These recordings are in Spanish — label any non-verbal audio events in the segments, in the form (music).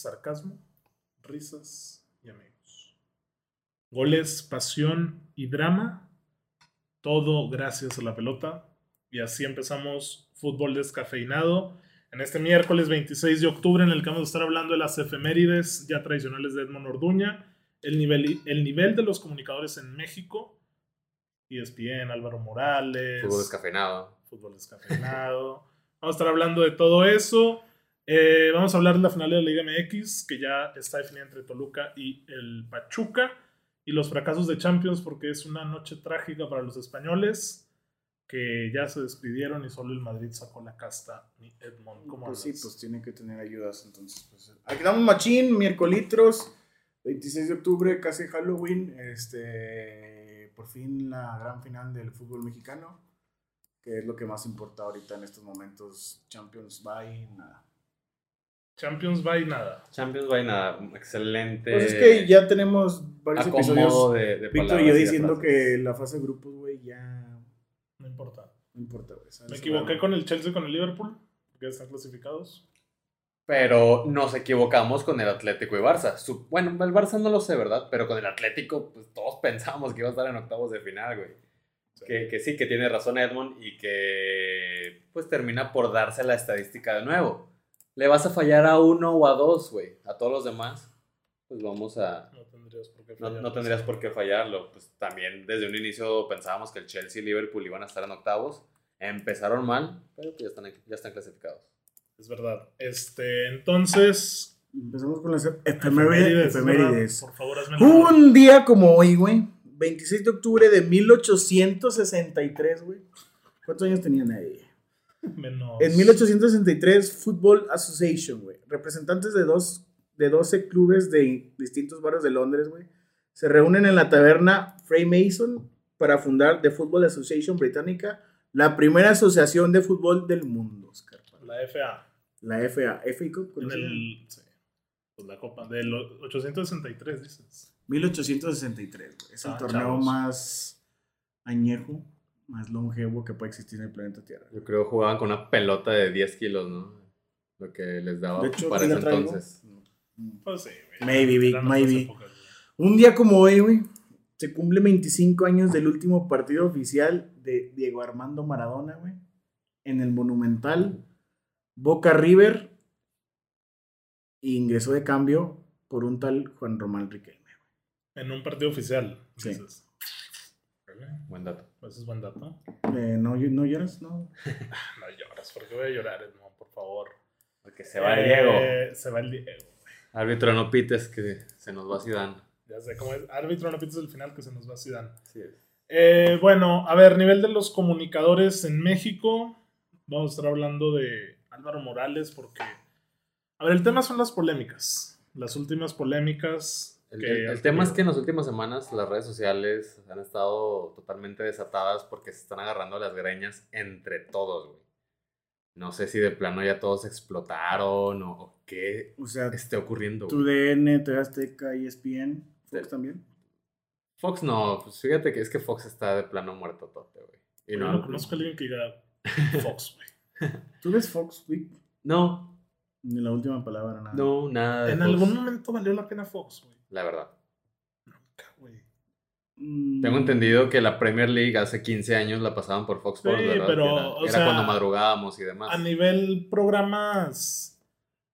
sarcasmo, risas y amigos. Goles, pasión y drama. Todo gracias a la pelota. Y así empezamos fútbol descafeinado. En este miércoles 26 de octubre, en el que vamos a estar hablando de las efemérides ya tradicionales de Edmond Orduña, el nivel, el nivel de los comunicadores en México, ESPN, Álvaro Morales. Fútbol descafeinado. Fútbol descafeinado. vamos a estar hablando de todo eso. Eh, vamos a hablar de la final de la Liga MX, que ya está definida entre Toluca y el Pachuca. Y los fracasos de Champions, porque es una noche trágica para los españoles que ya se despidieron y solo el Madrid sacó la casta. Ni Edmond, ¿cómo Pues sí, andas? pues tiene que tener ayudas. Entonces, pues. Aquí damos machín, miércolitros, 26 de octubre, casi Halloween. Este. Por fin la gran final del fútbol mexicano. Que es lo que más importa ahorita en estos momentos. Champions, bye, nada. Champions va y nada. Champions by nada, excelente. Pues es que ya tenemos varios episodios. de, de Víctor y yo diciendo que la fase de grupos, güey, ya. No importa. No importa, güey. Me equivoqué con el Chelsea y con el Liverpool, ya están clasificados. Pero nos equivocamos con el Atlético y Barça. Su- bueno, el Barça no lo sé, ¿verdad? Pero con el Atlético, pues todos (laughs) pensamos que iba a estar en octavos de final, güey. Que, que sí, que tiene razón Edmond y que pues termina por darse la estadística de nuevo. Le vas a fallar a uno o a dos, güey. A todos los demás, pues vamos a... No tendrías por qué No, fallar. no tendrías por qué fallarlo. Pues también desde un inicio pensábamos que el Chelsea y Liverpool iban a estar en octavos. Empezaron mal, pero pues ya están, ya están clasificados. Es verdad. Este, entonces. Empezamos con las efemérides. efemérides. Por favor, hazme. Un día como hoy, güey. 26 de octubre de 1863, güey. ¿Cuántos años tenía nadie? Menos. En 1863, Football Association, güey. Representantes de, dos, de 12 clubes de distintos barrios de Londres, güey. Se reúnen en la taberna Freemason para fundar The Football Association Británica, la primera asociación de fútbol del mundo, Oscar. La FA. La FA. FA Cup, En el. Sí. Pues la Copa. Del 863, dices. 1863, güey. Es el Ah, torneo chavos. más añejo, más longevo que puede existir en el planeta Tierra. Yo creo que jugaban con una pelota de 10 kilos, ¿no? Lo que les daba De hecho, para ese entonces. Pues sí, güey. Maybe, otras maybe. Un día como hoy, güey, se cumple 25 años del último partido oficial de Diego Armando Maradona, güey. En el Monumental, Boca River, e ingresó de cambio por un tal Juan Román Riquelme. En un partido oficial. Sí. dices. Buen dato. Pues es buen dato. Eh, ¿no, ¿No lloras? No. (laughs) No lloras, porque voy a llorar, no, por favor. Porque se va el Eh, Diego. Se va el Diego. Árbitro, no pites que se nos va Zidane. Ya sé cómo es. Árbitro, no pites el final que se nos va Zidane. Así es. Eh, bueno, a ver, nivel de los comunicadores en México. Vamos a estar hablando de Álvaro Morales porque... A ver, el tema son las polémicas. Las últimas polémicas. El, que el- el tema es que en las últimas semanas las redes sociales han estado totalmente desatadas porque se están agarrando las greñas entre todos, güey. No sé si de plano ya todos explotaron o, o qué O sea, esté ocurriendo. tu. DN, TV Azteca, ESPN, Fox también. Fox no, pues fíjate que es que Fox está de plano muerto tote, güey. Y no, no conozco a alguien que diga (laughs) Fox, güey. ¿Tú ves Fox, güey? no, Ni la última palabra, nada. no, nada. de En Fox, algún momento valió la pena Fox, güey. La verdad. Nunca, güey. Mm, Tengo entendido que la Premier League hace 15 años la pasaban por Fox Sports, Sí, ¿verdad? pero, era o era sea, cuando madrugábamos y demás. A nivel programas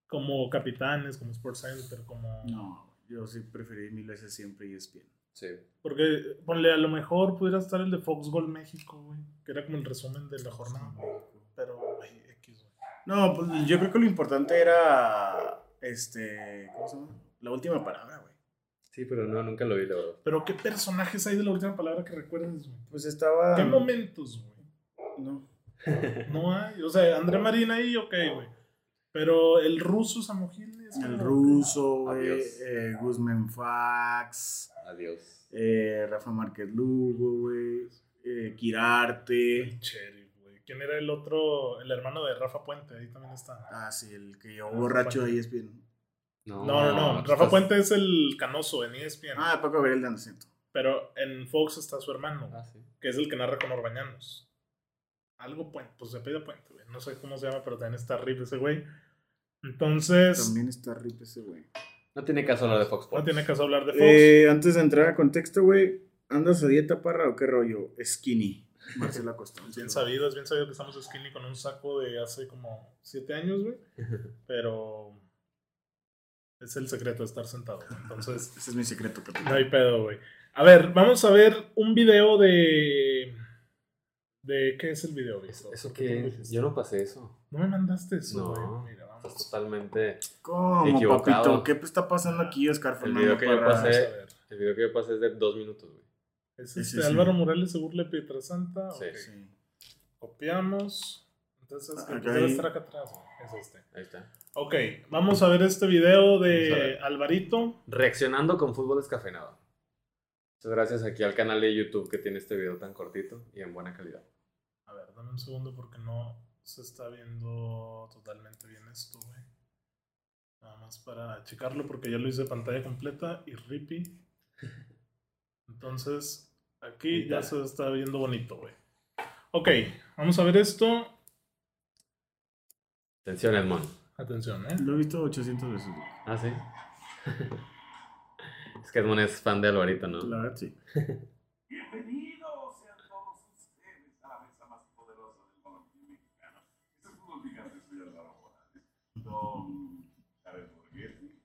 como Capitanes, como Sports Center, como... No, yo sí preferí mil veces siempre ESPN. Sí. Porque, ponle, a lo mejor pudiera estar el de Fox Gol México, güey. Que era como el resumen de la jornada. Pero, güey, X, güey. No, pues yo creo que lo importante era. Este. ¿Cómo se llama? La última palabra, güey. Sí, pero no, nunca lo vi, la verdad. Pero, ¿qué personajes hay de la última palabra que recuerdes, güey? Pues estaba. ¿Qué momentos, güey? No. No hay. O sea, André Marín ahí, ok, güey. Pero el ruso Samogil es El ruso, güey. Adiós. Eh, Guzmán Fax. Adiós. eh, Rafa Márquez Lugo, güey. Eh, Quirarte. El Cherry, güey. ¿Quién era el otro? El hermano de Rafa Puente, ahí también está. Ah, sí, el que yo borracho de E ESPN. No, no, no. Rafa estás- Puente es el canoso en ESPN. Ah, Paco Gabriel de Andresito. Pero en Fox está su hermano, Ah, sí. que es el que narra con Orbañanos. Algo Puente, pues se pide Puente, güey. No sé cómo se llama, pero también está Rip ese güey. Entonces, También está rip ese, güey. No tiene caso hablar de Fox no Sports. tiene caso hablar de Fox. Eh, antes de entrar a contexto, güey, ¿andas a dieta, parra, o qué rollo? Skinny. Marcela Costa. (laughs) bien sabido, es bien sabido que estamos skinny con un saco de hace como siete años, güey. (laughs) Pero es el secreto de estar sentado. güey. Entonces, (laughs) Ese es mi secreto, no capitán. hay pedo, güey. A ver, vamos a ver un video de. ¿De qué es el video, Víctor? ¿Eso dijiste? Yo no pasé eso. No me mandaste eso, No. güey. Mira, Estás vamos. totalmente. ¿Cómo, Equivocado. papito? ¿Qué está pasando aquí, Oscar El Fernando? video que yo pasé-. El video que yo pasé es de dos minutos, güey. ¿Es Ese este sí. Álvaro Morales se burla de Pietrasanta? Sí. Sí. Copiamos. Entonces, que Acá pues estar acá atrás, güey. Es este. Ahí está. Ok, vamos a ver este video de. Alvarito. Reaccionando con fútbol descafeinado. Muchas gracias aquí al canal de YouTube que tiene este video tan cortito y en buena calidad. A ver, dame un segundo porque no se está viendo totalmente bien esto, güey. Nada más para checarlo porque ya lo hice pantalla completa y ripi. Entonces, aquí ya se está viendo bonito, güey. Ok, vamos a ver esto. Atención, Edmond. Atención, ¿eh? Lo he visto 800 veces. Ah, sí. (laughs) es que Edmond es fan de Alvarito, ¿no? La verdad, sí. Bienvenidos sean todos ustedes a la mesa más poderosa del balompié mexicano. Este es fútbol picante, soy Álvaro Morales. Don Jared Borghetti,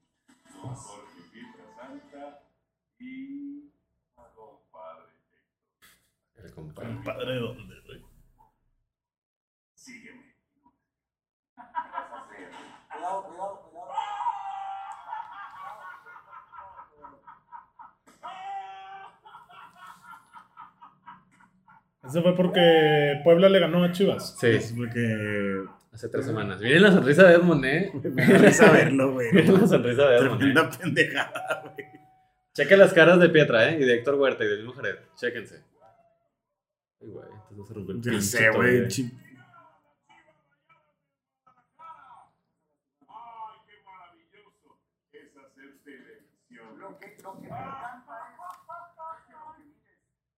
don Jorge Pietrasanta y a don Padre Héctor. El compadre. Compadre, ¿dónde, Ese fue porque Puebla le ganó a Chivas. Sí, Es porque hace tres semanas. Miren la sonrisa de Edmond, ¿eh? (laughs) me da verlo, güey. (laughs) Miren la sonrisa de Edmond, ¿eh? Tremenda pendejada, güey. Chequen las caras de Pietra, ¿eh? Y de Héctor Huerta y del mismo Jared. Chéquense. Ay, güey, entonces no se rompió el Ya sé, güey. tobillo. chi- ¡Ay, qué maravilloso es hacer televisión! Lo que, lo que me encanta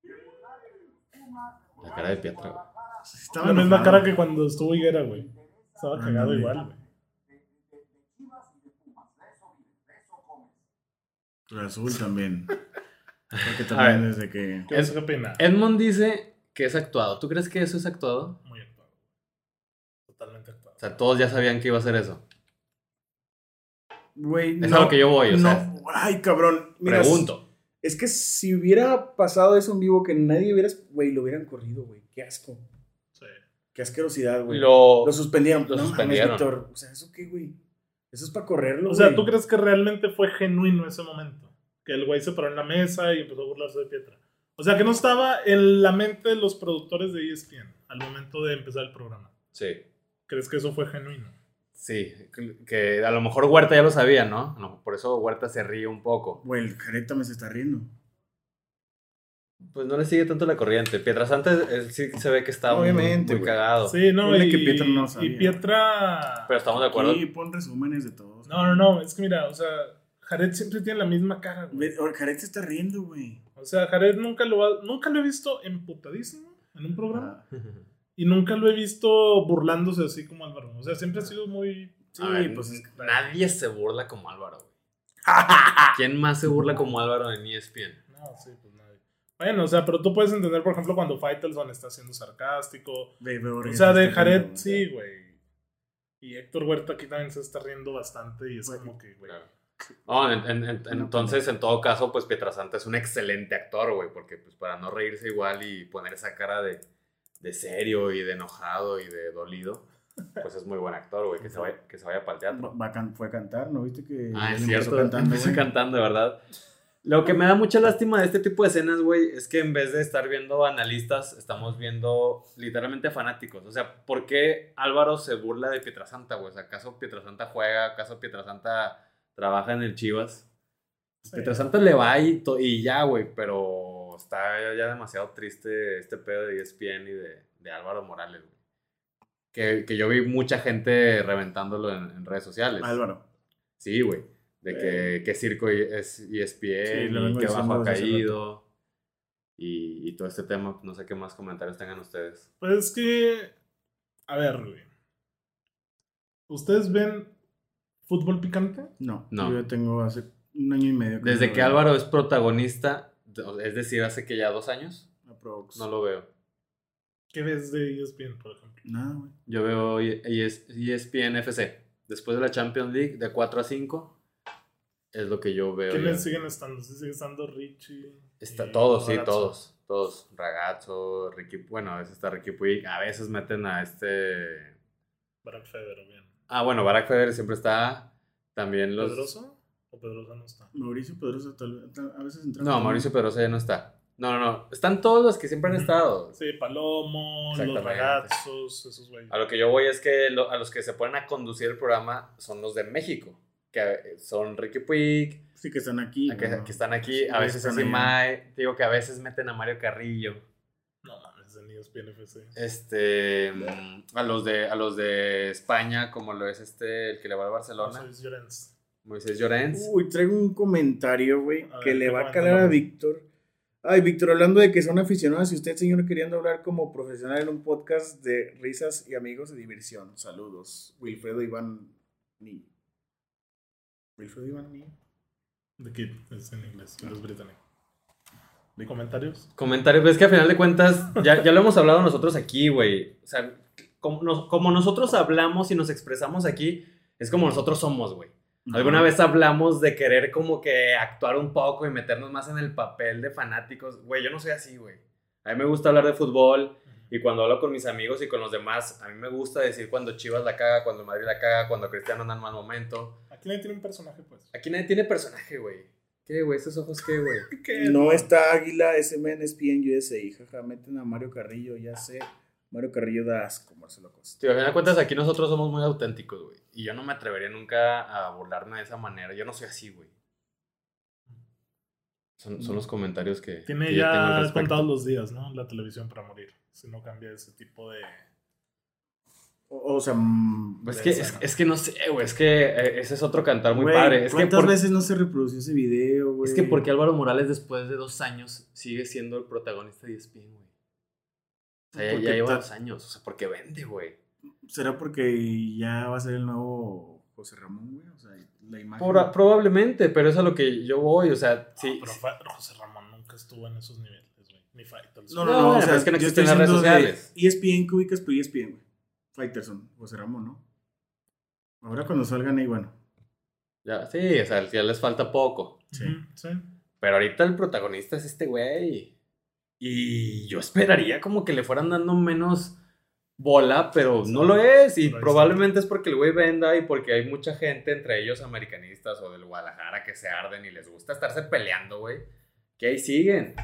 es de burlar de Pumas, de La cara de Pietra, güey. Estaba La misma cara que cuando estuvo Higuera, güey. Estaba cagado igual, güey. Azul también. (laughs) Porque también ver. desde que. ¿Qué opinar? Edmond dice que es actuado. ¿Tú crees que eso es actuado? Muy actuado. Totalmente actuado. O sea, todos ya sabían que iba a hacer eso. Güey, Es no, a lo que yo voy, o no. sea. Ay, cabrón. Mira, Pregunto. Es que si hubiera pasado eso en vivo, que nadie hubiera. Güey, lo hubieran corrido, güey. Qué asco. Sí. Qué asquerosidad, güey. Lo, Lo suspendieron. Lo no suspendieron. Mames, Víctor. O sea, ¿eso qué, güey? Eso es para correrlo, O sea. ¿tú crees que realmente fue genuino ese momento? Que el güey se paró en la mesa y empezó a burlarse de Pietra. O sea, que no estaba en la mente de los productores de ESPN al momento de empezar el programa. Sí. ¿Crees que eso fue genuino? Sí, que a lo mejor Huerta ya lo sabía, ¿no? No, Por eso Huerta se ríe un poco. Güey, el Jared también se está riendo. Pues no le sigue tanto la corriente. Pietrasanta él sí se ve que está muy- Obviamente, muy, cagado. Sí, no, Ponle y, que Pietra no y sabía. Pietra... Pero estamos de acuerdo. Y pon resúmenes de todos. No, no, no, es que mira, o sea, Jared siempre tiene la misma cara, güey. Jared se está riendo, güey. O sea, Jared nunca lo, ha- nunca lo he visto emputadísimo en un programa Ah, (laughs) y nunca lo he visto burlándose así como Álvaro. O sea, siempre ha sido muy... sí, ver, pues es que- Nadie se burla como Álvaro, güey. (laughs) ¿Quién más se burla como Álvaro en ESPN? No, sí, pues nadie. Bueno, o sea, pero tú puedes entender, por ejemplo, cuando Faitelson está siendo sarcástico. Ve, O sea, se de Jared, sí, güey. Y Héctor Huerta aquí también se está riendo bastante y es como que, güey. Claro. No, en- en- en- entonces, en todo caso, pues Pietrasanta es un excelente actor, güey, porque pues para no reírse igual y poner esa cara de, de serio y de enojado y de dolido, pues es muy buen actor, güey, que se vaya, que se vaya para el teatro. Va- va a can- fue a cantar, ¿no? ¿Viste que Ah, es cierto, cantando, (laughs) empezó cantando, de verdad. Lo que me da mucha lástima de este tipo de escenas, güey, es que en vez de estar viendo analistas, estamos viendo literalmente fanáticos. O sea, ¿por qué Álvaro se burla de Pietrasanta, güey? O sea, ¿acaso Pietrasanta juega? ¿Acaso Pietrasanta trabaja en el Chivas? Sí. Pietrasanta le va y, y ya, güey, pero está ya demasiado triste este pedo de ESPN y de, de Álvaro Morales, güey. Que, que yo vi mucha gente reventándolo en, en redes sociales. Álvaro. Sí, güey. De que, que Circo es E ESPN Sí, lo y vengo que bajo ha desde caído. Y, y todo este tema, no sé qué más comentarios tengan ustedes. Pues es que, a ver, güey. Ustedes ven ¿Fútbol picante? No, No. yo tengo hace un año y medio. Desde no que lo veo. Álvaro es protagonista, es decir, hace que ya dos años, Aprox. no lo veo. ¿Qué ves de E ESPN, por ejemplo? Nada, güey. Yo veo E ES ESPN FC. Después de la Champions League, de 4 a 5, es lo que yo veo. ¿Quiénes siguen estando? ¿Sí sigue estando Richie? Está, y todos, sí, todos. Todos. Ragazzo, Ricky. Bueno, a veces está Ricky Puig. A veces meten a este. Barack Federer, bien. Ah, bueno, Barack Federer siempre está. También los. ¿Pedroso? ¿O Pedrosa no está? Mauricio Pedrosa tal vez. tal- A veces entra. No, Mauricio Pedrosa ya no está. No, no, no. Están todos los que siempre han estado. Sí, Palomo, los ragazos, esos güeyes. A lo que yo voy es que lo- a los que se ponen a conducir el programa son los de México. Que son Ricky Puig, Sí, que están aquí. a que, ¿no? que están aquí. Sí, a veces así. Mae. Digo que a veces meten a Mario Carrillo. No mames, en E ESPN FC. Este. mm, A los de, a los de España, como lo es este, el que le va al No, Barcelona. soy Llorens. Moisés Llorens. Uy, traigo un comentario, güey, que ver, le ¿qué va a calar a? Víctor. Ay, Víctor, hablando de que son aficionados, si usted, señor, queriendo hablar como profesional en un podcast de risas y amigos de diversión. Saludos. Wilfredo Iván Ni. Wilfredo Iván Ni. The Kid, es en inglés, pero es británico. ¿De comentarios? Comentarios, ves que a final de cuentas, ya, ya lo hemos hablado nosotros aquí, güey. O sea, como, nos- como nosotros hablamos y nos expresamos aquí, es como nosotros somos, güey. Alguna vez hablamos de querer como que actuar un poco y meternos más en el papel de fanáticos. Güey, yo no soy así, güey. A mí me gusta hablar de fútbol y cuando hablo con mis amigos y con los demás, a mí me gusta decir cuando Chivas la caga, cuando Madrid la caga, cuando Cristiano anda en mal momento. Aquí nadie tiene un personaje, pues. Aquí nadie tiene personaje, güey. ¿Qué, güey? ¿Esos ojos qué, güey? (laughs) No está Águila SM en ESPN USA. Jaja, meten a Mario Carrillo, ya sé. Mario Carrillo da asco, Marcelo Costa. Tío, a final de cuentas, aquí nosotros somos muy auténticos, güey. Y yo no me atrevería nunca a burlarme de esa manera. Yo no soy así, güey. Son, son los comentarios que. Tiene que ya contados los días, ¿no? La televisión para morir. Si no cambia ese tipo de. O, o sea, mm, Pues es que, es, que no sé, güey. Es que eh, ese es otro cantar muy padre. Es que, ¿Cuántas por- veces no se reprodució ese video, güey? es que porque Álvaro Morales, después de dos años, sigue siendo el protagonista de ESPN, güey. O sea, ya, lleva dos años. O sea, porque vende, güey. ¿Será porque ya va a ser el nuevo José Ramón, güey? O sea, la imagen. Proba- probablemente, pero es a lo que yo voy. O sea, sí. Pero José Ramón nunca estuvo en esos niveles, güey. Ni Faitelson. No, no, No, no, o bueno, sea, es que no existen las redes sociales. ESPN que ubicas, pero ESPN, güey. Fighterson, José Ramón, ¿no? Ahora cuando salgan ahí, bueno. Ya, sí, o sea, ya les falta poco. Sí. Sí. Pero ahorita el protagonista es este güey. Y yo esperaría como que le fueran dando menos bola, pero no lo es. Y probablemente es porque el güey venda y porque hay mucha gente, entre ellos americanistas o del Guadalajara, que se arden y les gusta estarse peleando, güey. Que ahí siguen.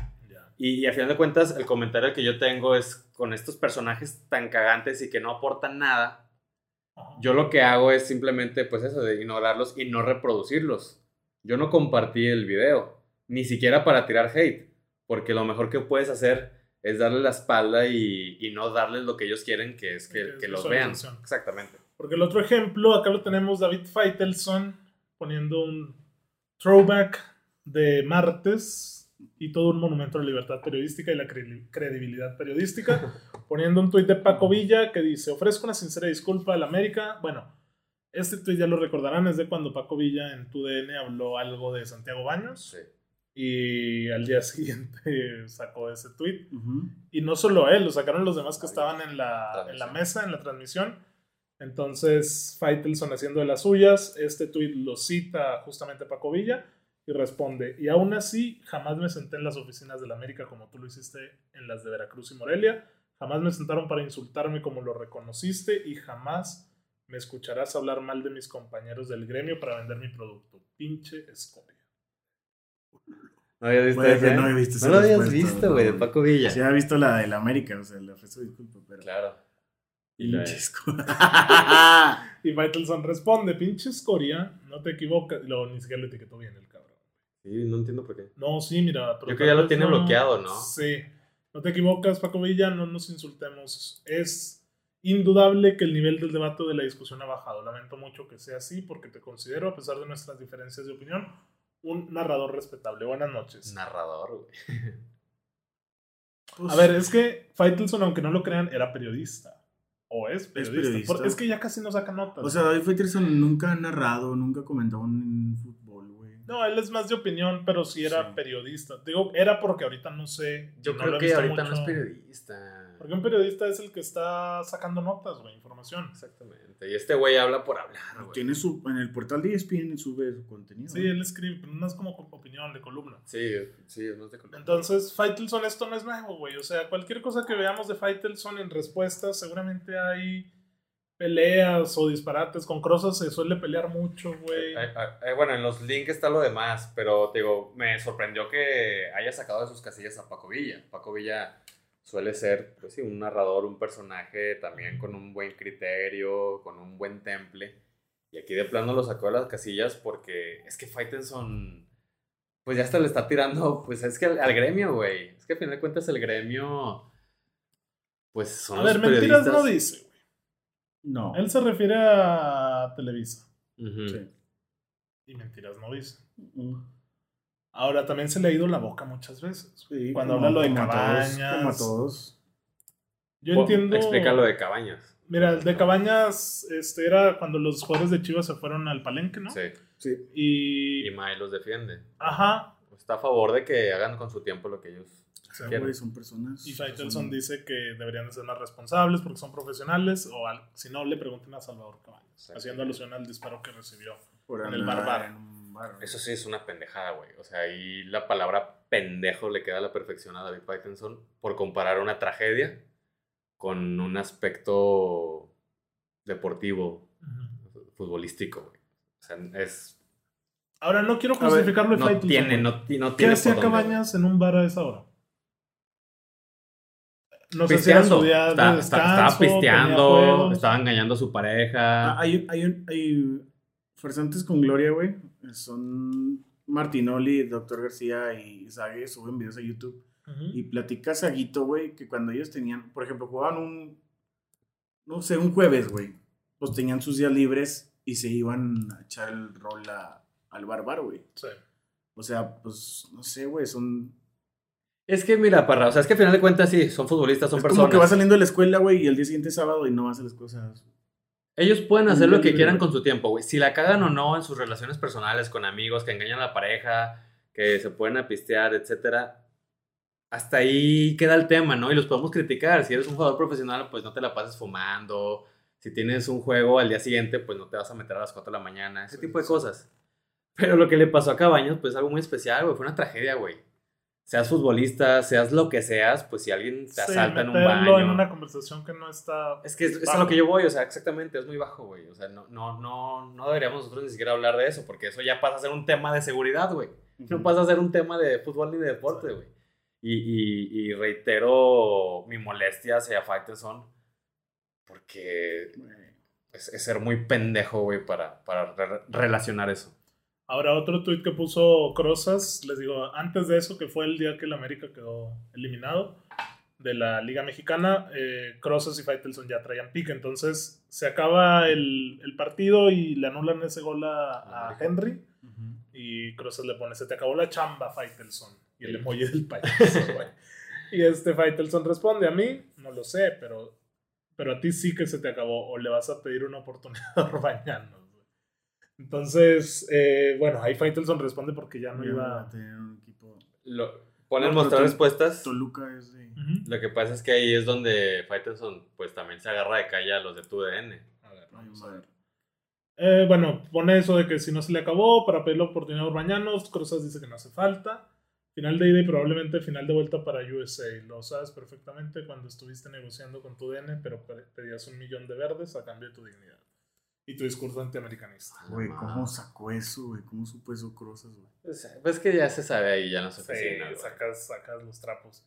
Y, y a final de cuentas, el comentario que yo tengo es con estos personajes tan cagantes y que no aportan nada. Yo lo que hago es simplemente, pues eso, de ignorarlos y no reproducirlos. Yo no compartí el video, ni siquiera para tirar hate, porque lo mejor que puedes hacer es darle la espalda y, y no darles lo que ellos quieren, que es que, Que que los vean. Exactamente. Porque el otro ejemplo, acá lo tenemos David Faitelson poniendo un throwback de martes y todo un monumento a la libertad periodística y la cre- credibilidad periodística, (laughs) poniendo un tuit de Paco Villa que dice, ofrezco una sincera disculpa al América. Bueno, este tuit ya lo recordarán, es de cuando Paco Villa en TUDN habló algo de Santiago Baños Sí. Y al día (laughs) siguiente sacó ese tuit. Ujú. Y no solo él, lo sacaron los demás que Ay, estaban en la, en la mesa, en la transmisión. Entonces, Faitelson haciendo de las suyas, este tuit lo cita justamente Paco Villa y responde, y aún así, jamás me senté en las oficinas de la América como tú lo hiciste en las de Veracruz y Morelia, jamás me sentaron para insultarme como lo reconociste y jamás me escucharás hablar mal de mis compañeros del gremio para vender mi producto. Pinche escoria. ¿No habías visto no he visto esa No lo habías visto, güey, de. Paco Villa. Sí, ha visto la del América, o sea, le ofrezco disculpa, pero. Claro. Y la- Pinches (laughs) Y Faitelson responde, pinche escoria, no te equivocas. Luego ni siquiera lo etiquetó bien el cabrón. Sí, no entiendo por qué. No, sí, mira. pero Yo creo que ya lo tiene bloqueado, ¿no? Sí. No te equivocas, Paco Villa, no nos insultemos. Es indudable que el nivel del debate o de la discusión ha bajado. Lamento mucho que sea así porque te considero, a pesar de nuestras diferencias de opinión, un narrador respetable. Buenas noches. Narrador, güey. Pues, A ver, es que Faitelson, aunque no lo crean, era periodista. O es periodista. periodista. Porque es que ya casi no saca notas. O sea, David Faitelson nunca ha narrado, nunca ha comentado en fútbol, güey. no, él es más de opinión, pero sí era Sí. periodista. Digo, era porque ahorita no sé. Yo no creo que ahorita no es mucho. periodista. Porque un periodista es el que está sacando notas, güey, información. Exactamente. Y este güey habla por hablar, güey. Tiene su, en el portal de ESPN sube su contenido. Sí, él escribe, pero no es como opinión de columna. Sí, sí, no es de color. Entonces, Faitelson, esto no es nuevo, güey. O sea, cualquier cosa que veamos de Faitelson en respuestas, seguramente hay peleas o disparates. Con Crozas se suele pelear mucho, güey. Eh, eh, eh, bueno, en los links está lo demás, pero te digo, me sorprendió que haya sacado de sus casillas a Paco Villa. Paco Villa suele ser, pues sí, un narrador, un personaje también con un buen criterio, con un buen temple. Y aquí de plano lo sacó de las casillas porque es que Faitelson, pues ya hasta le está tirando, (laughs) pues es que al, al gremio, güey. Es que al final de cuentas el gremio, pues son A los ver, mentiras no dice, güey. No. Él se refiere a Televisa. Sí. Y mentiras no dice. Mm. Ahora, también se le ha ido la boca muchas veces. Sí, Cuando como- habla lo de como a todos, Cabañas. como a todos. Yo entiendo. Explica lo de Cabañas. Mira, el de Cabañas este, era cuando los jugadores de Chivas se fueron al palenque, ¿no? Sí. Sí. Y. Y Mae los defiende. Ajá. Está a favor de que hagan con su tiempo lo que ellos O sea, quieren. güey, son personas. Y Faitelson son- dice que deberían de ser más responsables porque son profesionales. O al- si no, le pregunten a Salvador Cabañas. Haciendo alusión al disparo que recibió. por en el bar-bar. en Eso sí es una pendejada, güey. O sea, ahí la palabra pendejo le queda a la perfección a David Pattinson por comparar una tragedia con un aspecto deportivo, futbolístico, güey. O sea, es... Ahora, no quiero ver, justificarlo de No tiene, no, ti- no ¿Qué tiene hacía Cabañas en un bar a esa hora? No sé si era Pisteando. su día de Está- está- descanso, estaba pisteando, estaba engañando a su pareja. Ah, hay, un- hay, un- hay farsantes con gloria, güey. Son Martinoli, Doctor García y Zague suben videos a YouTube. Y platica Saguito, güey, que cuando ellos tenían, por ejemplo, jugaban un, no sé, un jueves, güey. Pues tenían sus días libres y se iban a echar el rol a- al barbar, güey. Sí. O sea, pues, no sé, güey, son... Es que mira, Parra, o sea, es que al final de cuentas sí, son futbolistas, son es personas. como que va saliendo de la escuela, güey, y el día siguiente es sábado y no hace las cosas. Ellos pueden hacer lo que quieran con su tiempo, güey. Si la cagan o no en sus relaciones personales, con amigos, que engañan a la pareja, que se pueden apistear, etcétera. Hasta ahí queda el tema, ¿no? Y los podemos criticar. Si eres un jugador profesional, pues no te la pases fumando. Si tienes un juego al día siguiente, pues no te vas a meter a las 4 de la mañana. Ese Sí, tipo de cosas. Pero lo que le pasó a Cabaños, pues algo muy especial, güey. Fue una tragedia, güey. Seas futbolista, seas lo que seas, pues si alguien te Sí, asalta en un baño. en una conversación que no está... Es que es, es a lo que yo voy, o sea, exactamente, es muy bajo, güey. O sea, no, no, no, no deberíamos nosotros ni siquiera hablar de eso, porque eso ya pasa a ser un tema de seguridad, güey. No pasa a ser un tema de fútbol ni de deporte, güey. Y, y, y reitero mi molestia hacia Faitelson, porque es, es ser muy pendejo, güey, para, para re- relacionar eso. Ahora, otro tuit que puso Crozas, les digo, antes de eso, que fue el día que el América quedó eliminado de la Liga Mexicana, eh, Crozas y Faitelson ya traían pique, entonces se acaba el, el partido y le anulan ese gol a, a. Henry y Crozas le pone, se te acabó la chamba, Faitelson, y el emoji del payaso, (laughs) güey. Y este Faitelson responde, a mí, no lo sé, pero, pero a ti sí que se te acabó, o le vas a pedir una oportunidad a Orbañanos, güey. Entonces, eh, bueno, ahí Faitelson responde porque ya no Ya iba... a tener un equipo. Lo, ponen No, mostrar respuestas. Toluca es de. Lo que pasa es que ahí es donde Faitelson, pues también se agarra de calle a los de TUDN. A ver, vamos a ver. Eh, bueno, pone eso de que si no se le acabó, para pedir la oportunidad a Urbañanos, Cruzas dice que no hace falta. Final de ida y probablemente final de vuelta para USA. Lo sabes perfectamente cuando estuviste negociando con tu DN, pero pe- pedías un millón de verdes a cambio de tu dignidad. Y tu discurso antiamericanista. Güey, Ah, ¿cómo sacó eso, güey? ¿Cómo supo eso Crozas, güey? Pues, pues que ya se sabe ahí, ya no se Sí, oficina. güey. sacas, sacas los trapos.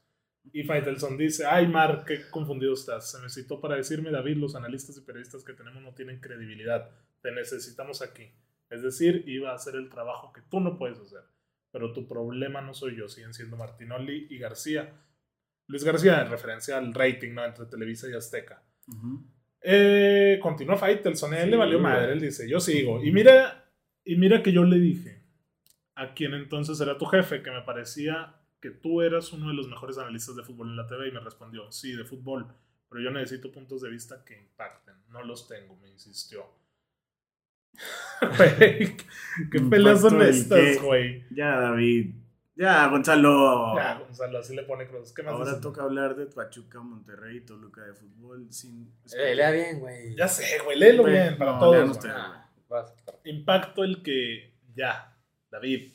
Y Faitelson dice, ay Mar, qué confundido estás. Se me citó para decirme, David, los analistas y periodistas que tenemos no tienen credibilidad. Te necesitamos aquí. Es decir, iba a hacer el trabajo que tú no puedes hacer. Pero tu problema no soy yo, siguen siendo Martinoli y García. Luis García, en referencia al rating, ¿no? Entre Televisa y Azteca. Ujú. Eh, continúa Faitelson, él Sí, le valió güey. madre, él dice, yo sigo. Y mira, y mira que yo le dije a quien entonces era tu jefe, que me parecía que tú eras uno de los mejores analistas de fútbol en la TV y me respondió, sí, de fútbol, pero yo necesito puntos de vista que impacten. No los tengo, me insistió. (laughs) ¿qué (laughs) peleas son Impacto del estas, qué. güey? Ya, David. Ya, Gonzalo. Ya, Gonzalo, así le pone cruz. ¿Qué más Ahora toca hablar de Pachuca, Monterrey y Toluca de fútbol sin... Eh, lea bien, güey. Ya sé, güey, léelo bien para no, todos. ustedes. Ah, vas. Impacto el que. Ya, David.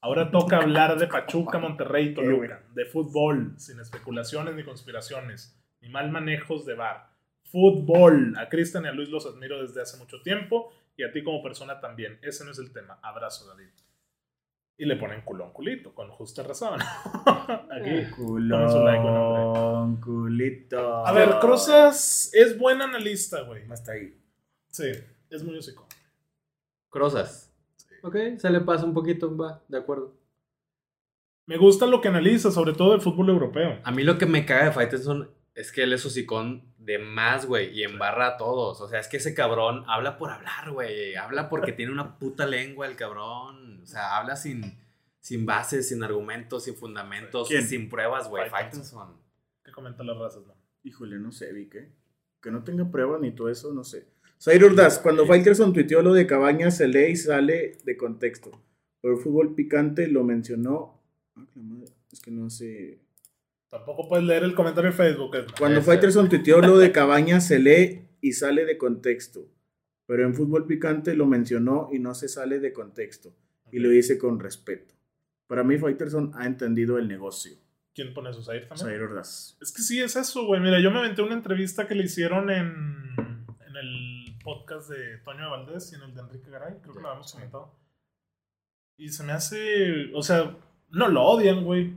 Ahora toca hablar de Pachuca, Monterrey y Toluca. De fútbol, sin especulaciones ni conspiraciones, ni mal manejos de bar. Fútbol. A Cristian y a Luis los admiro desde hace mucho tiempo y a ti como persona también. Ese no es el tema. Abrazo, David. Y le ponen culón culito, con justa razón. (laughs) Aquí. Su like, Culón, culito. A ver, Crozas es buen analista, güey. Hasta ahí. Sí, es muy músico. Crozas. Ok, se le pasa un poquito, va, de acuerdo. Me gusta lo que analiza, sobre todo el fútbol europeo. A mí lo que me caga de Faitelson es que él es hocicón de más, güey, y embarra a todos. O sea, es que ese cabrón habla por hablar, güey. Habla porque tiene una puta lengua el cabrón. O sea, habla sin, sin bases, sin argumentos, sin fundamentos, ¿Quién? sin pruebas, güey. Faitelson. ¿Qué comentan las razas, no? Híjole, no sé, vi que. Que no tenga pruebas ni todo eso, no sé. Zair Ordaz, cuando Faitelson tuiteó lo de Cabañas, se lee y sale de contexto. Pero el fútbol picante lo mencionó. Ah, la madre, Es que no sé. Tampoco puedes leer el comentario en Facebook. Cuando. Faitelson tuiteó lo de Cabañas, se lee y sale de contexto. Pero en fútbol picante lo mencionó y no se sale de contexto. Y lo dice con respeto. Para mí, Faitelson ha entendido el negocio. ¿Quién pone sus aires también? Zair Ordaz. Es que sí, es eso, güey. Mira, yo me aventé una entrevista que le hicieron en, en el podcast de Toño de Valdés y en el de Enrique Garay. Creo que lo habíamos comentado. Y se me hace. O sea, no lo odian, güey.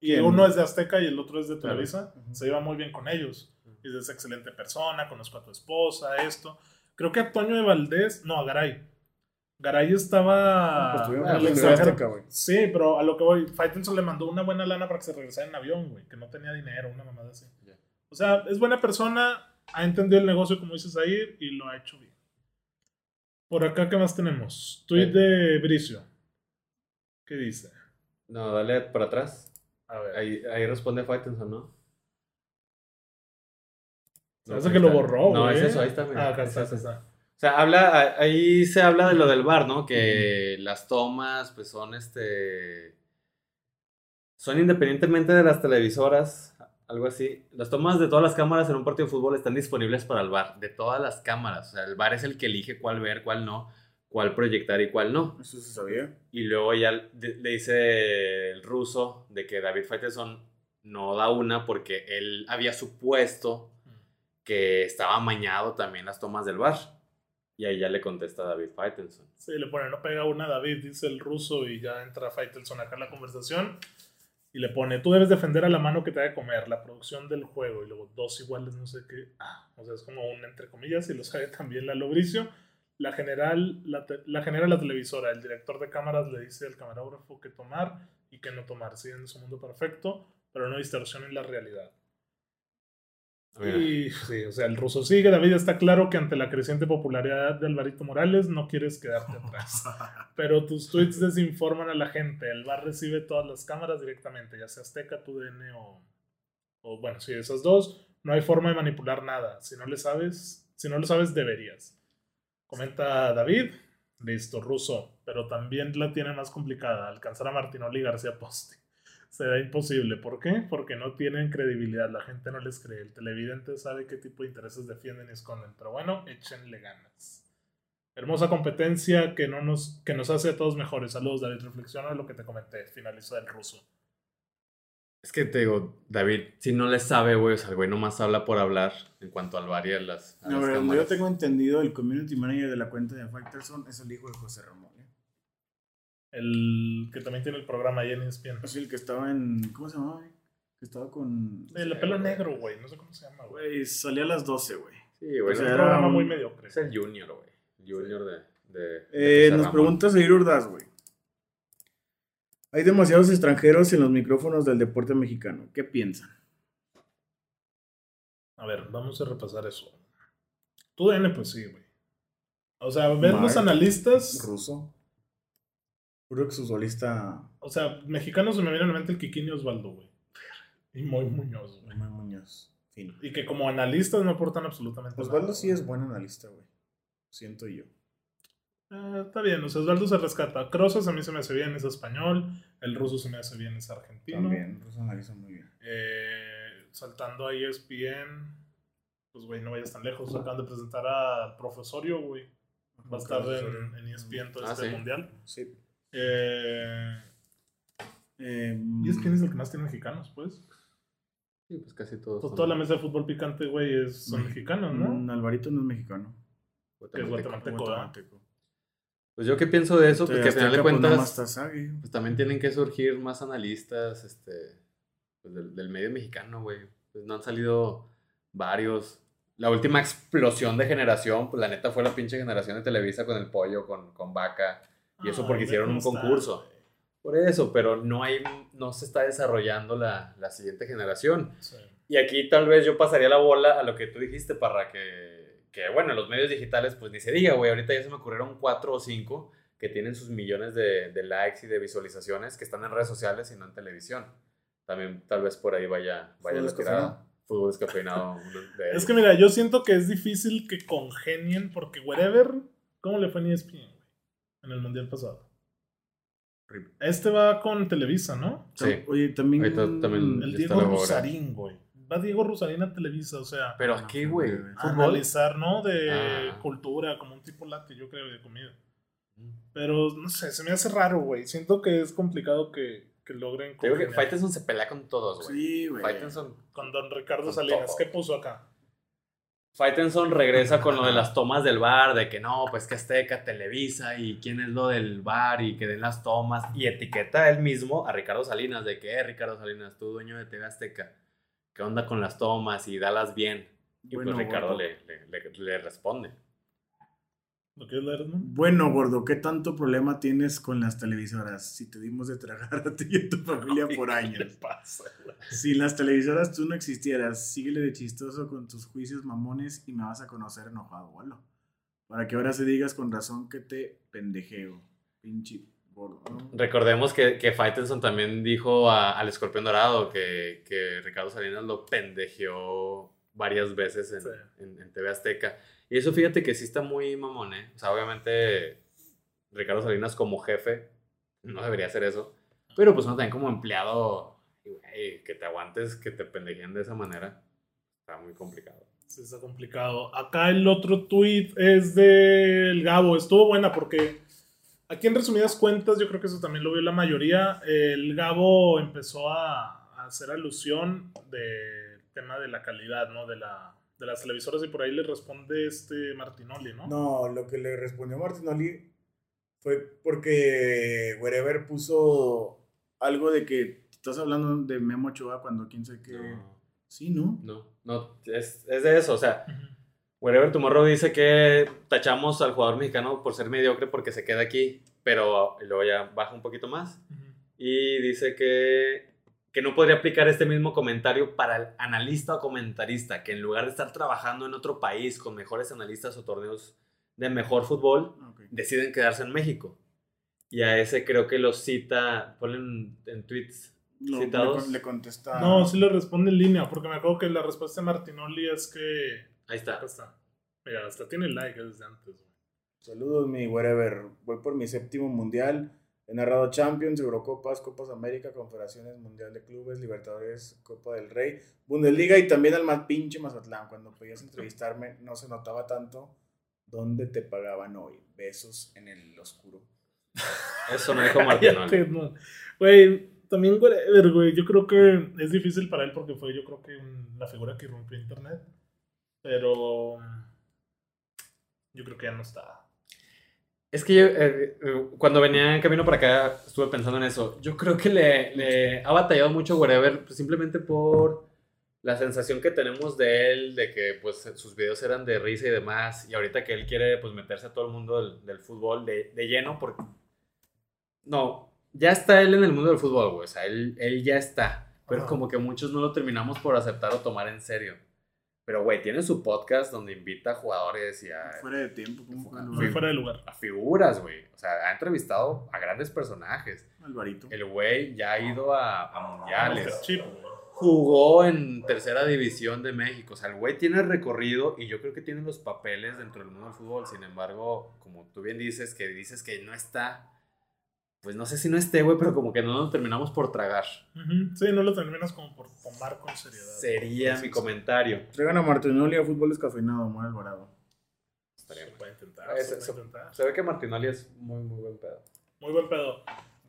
Y ¿Quién? uno es de Azteca y el otro es de Claro. Televisa. Se lleva muy bien con ellos. Y es excelente persona, conozco a tu esposa, esto. Creo que a Toño de Valdés. No, a Garay. Garay estaba. Pues tuvieron en. Azteca, güey. Sí, pero a lo que voy, Faitelson le mandó una buena lana para que se regresara en avión, güey, que no tenía dinero, una mamada así. O sea, es buena persona, ha entendido el negocio, como dices ahí, y lo ha hecho bien. Por acá, ¿qué más tenemos? Tweet Eh. de Bricio. ¿Qué dice? No, dale para atrás. A ver. Ahí, ahí responde Faitelson, ¿no? Me hace que lo borró, No, es eso, ahí está. mira. Ah, acá Ahí está, está, acá está. O sea, habla, ahí se habla de lo del bar, ¿no? Que las tomas, pues son este. Son independientemente de las televisoras, algo así. Las tomas de todas las cámaras en un partido de fútbol están disponibles para el bar, de todas las cámaras. O sea, el bar es el que elige cuál ver, cuál no, cuál proyectar y cuál no. Eso se sabía. Y luego ya le dice el ruso de que David Faitelson no da una porque él había supuesto que estaba amañado también las tomas del bar. Y ahí ya le contesta David Faitelson. Sí, le pone, no pega una David, dice el ruso, y ya entra Faitelson acá en la conversación. Y le pone, tú debes defender a la mano que te haga comer, la producción del juego, y luego dos iguales, no sé qué. Ah, o sea, es como un entre comillas, y lo sabe también la Lobricio. La general, la, te- la genera la televisora, el director de cámaras le dice al camarógrafo qué tomar y qué no tomar. Siguen en su mundo perfecto, pero no distorsionen la realidad. Y sí, o sea, el ruso sigue. David está claro que ante la creciente popularidad de Alvarito Morales no quieres quedarte atrás. (laughs) Pero tus tweets desinforman a la gente. El bar recibe todas las cámaras directamente, ya sea Azteca, TUDN o, o bueno, sí, esas dos. No hay forma de manipular nada. Si no le sabes, si no lo sabes, deberías. Comenta David. Listo, ruso. Pero también la tiene más complicada. Alcanzar a Martinoli y García Poste. Será imposible. ¿Por qué? Porque no tienen credibilidad. La gente no les cree. El televidente sabe qué tipo de intereses defienden y esconden. Pero bueno, échenle ganas. Hermosa competencia que, no nos, que nos hace a todos mejores. Saludos, David. Reflexiona lo que te comenté. Finalizó el ruso. Es que te digo, David, si no le sabe, güey, o sea, el güey nomás habla por hablar en cuanto al bar y a las, a No, las pero yo tengo entendido, el community manager de la cuenta de Faitelson es el hijo de José Ramón. ¿eh? El que también tiene el programa ahí en ESPN. Es el que estaba en. ¿Cómo se llamaba? güey? Que estaba con. El pelo negro, güey. No sé cómo se llama, güey. Güey, salía a las 12, güey. Sí, güey, O sea, no, Es un programa muy mediocre. es el Junior, güey. Junior de, de, de Eh, nos pregunta Seguir Ordaz, güey. Hay demasiados extranjeros en los micrófonos del deporte mexicano. ¿Qué piensan? A ver, vamos a repasar eso. Tú DN, pues sí, güey. O sea, ver los analistas. Ruso. Puro exusolista O sea, mexicanos se me viene a la mente el Kikini Osvaldo, güey. Y Moy Muñoz, güey. Román Muñoz. Y que como analistas no aportan absolutamente Osvaldo nada. sí es buen analista, güey. Siento yo. Eh, está bien, o sea, Osvaldo se rescata. Crozas a mí se me hace bien, es español. El ruso se me hace bien, es argentino. También, Russo analiza muy bien. Eh, saltando a ESPN, pues güey, no vayas tan lejos. Acaban de presentar al profesorio, güey. Va a estar en, en ESPN todo Ah, este sí. mundial. Sí. Eh, Eh, ESPN es el que más tiene mexicanos, pues. Sí, pues casi todos. Pues son toda la mesa de fútbol picante, güey, es- son Mex- mexicanos, ¿no? Alvarito no es mexicano. Que es guatemalteco. Guatemalteco. Pues yo qué pienso de eso, pues que al final de pues, cuentas, pues también tienen que surgir más analistas, este, pues del, del medio mexicano, güey. Pues no han salido varios. La última explosión de generación, pues la neta fue la pinche generación de Televisa con el pollo, con, con vaca. Y eso porque Ay, hicieron un está, concurso. Por eso, pero no hay, no se está desarrollando la, la siguiente generación. Sí. Y aquí tal vez yo pasaría la bola a lo que tú dijiste, Parra, que, que bueno, los medios digitales, pues ni se diga, güey. Ahorita ya se me ocurrieron cuatro o cinco que tienen sus millones de, de likes y de visualizaciones que están en redes sociales y no en televisión. También tal vez por ahí vaya, vaya Fútbol la tirada. Fútbol descafeinado. uno (laughs) de Es que mira, yo siento que es difícil que congenien porque wherever, ¿cómo le fue en ESPN, güey? En el mundial pasado. Este va con Televisa, ¿no? Sí. Oye, también. Ahorita también- El Diego güey. Va Diego Rusarín a Televisa, o sea, Pero aquí, güey. a Fútbol. analizar, ¿no? De Ah. cultura, como un tipo late, yo creo, de comida. Pero, no sé, se me hace raro, güey. Siento que es complicado que, que logren digo que. Faitelson se pelea con todos, güey. Sí, güey. Faitelson con don Ricardo Con Salinas. todo. ¿Qué puso acá? Faitelson regresa con lo de las (laughs) tomas del bar, de que no, pues que Azteca, Televisa y quién es lo del bar y que den las tomas. Y etiqueta él mismo a Ricardo Salinas, de que, eh, Ricardo Salinas, tú dueño de TV Azteca, ¿qué onda con las tomas y dalas bien? Y Bueno, pues Ricardo le, le, le- le responde. ¿Lo quieres leer, no? Bueno, gordo, ¿qué tanto problema tienes con las televisoras? Si te dimos de tragar a ti y a tu familia (laughs) por ¿Qué años. pasa? Si las televisoras tú no existieras, síguele de chistoso con tus juicios mamones y me vas a conocer enojado, bolo. Para que ahora se digas con razón que te pendejeo. Pinche. Recordemos que, que Faitelson también dijo a- al Escorpión Dorado que, que Ricardo Salinas lo pendejeó varias veces en, Sí. en- en TV Azteca. Y eso fíjate que sí está muy mamón, ¿eh? O sea, obviamente Ricardo Salinas como jefe no debería hacer eso. Pero pues no también como empleado, güey, que te aguantes, que te pendejen de esa manera. Está muy complicado. Sí, está complicado. Acá el otro tweet es del Gabo. Estuvo buena porque aquí en resumidas cuentas, yo creo que eso también lo vio la mayoría. El Gabo empezó a, a hacer alusión del tema de la calidad, ¿no? De, la, de las televisoras y por ahí le responde este Martinoli, ¿no? No, lo que le respondió Martinoli fue porque Wherever puso algo de que estás hablando de Memo Ochoa cuando quién sabe qué. No, Sí, ¿no? no, no, es, es de eso, o sea. Wherever Tomorrow dice que tachamos al jugador mexicano por ser mediocre porque se queda aquí, pero luego ya baja un poquito más Ujú. y dice que, que no podría aplicar este mismo comentario para el analista o comentarista, que en lugar de estar trabajando en otro país con mejores analistas o torneos de mejor fútbol, Ah, ok. deciden quedarse en México. Y a ese creo que lo cita, ponen en tweets. Lo- citados. Le, le contesta. No, sí le responde en línea, porque me acuerdo que la respuesta de Martinoli es que. Ahí está. Acá está. Mira, hasta tiene like desde antes, güey. Saludos, mi wherever. Voy por mi séptimo mundial. He narrado Champions, Eurocopas, Copas América, Confederaciones, Mundial de Clubes, Libertadores, Copa del Rey, Bundesliga y también al más pinche Mazatlán. Cuando podías entrevistarme, no se notaba tanto dónde te pagaban hoy. Besos en el oscuro. Eso no dijo (laughs) no. Güey, también, güey. Yo creo que es difícil para él porque fue, yo creo que un- la figura que rompió internet. Pero. Yo creo que ya no está. Es que yo, eh, eh, cuando venía en camino para acá, estuve pensando en eso. Yo creo que le, le ha batallado mucho Wherever, pues, simplemente por la sensación que tenemos de él, de que pues sus videos eran de risa y demás, y ahorita que él quiere pues meterse a todo el mundo del, del fútbol de, de lleno, porque... No, ya está él en el mundo del fútbol, güey, o sea, él, él ya está, pero como que muchos no lo terminamos por aceptar o tomar en serio. Pero, güey, tiene su podcast donde invita a jugadores y a, Fuera de tiempo, como fuera de lugar. a figuras, güey. O sea, ha entrevistado a grandes personajes. Alvarito. El güey ya ha ido a, a mundiales. Chip, güey. jugó en tercera división de México. O sea, el güey tiene recorrido y yo creo que tiene los papeles dentro del mundo del fútbol. Sin embargo, como tú bien dices, que dices que no está. Pues no sé si no esté, güey, pero como que no lo terminamos por tragar. Sí, no lo terminas como por tomar con seriedad. Sería mi comentario. Traigan a Martinoli a fútbol descafeinado, Omar Alvarado. Estaría Se puede intentar. Eh, se se- puede se- intentar. Se ve que Martinoli es muy, muy buen pedo. Muy buen pedo.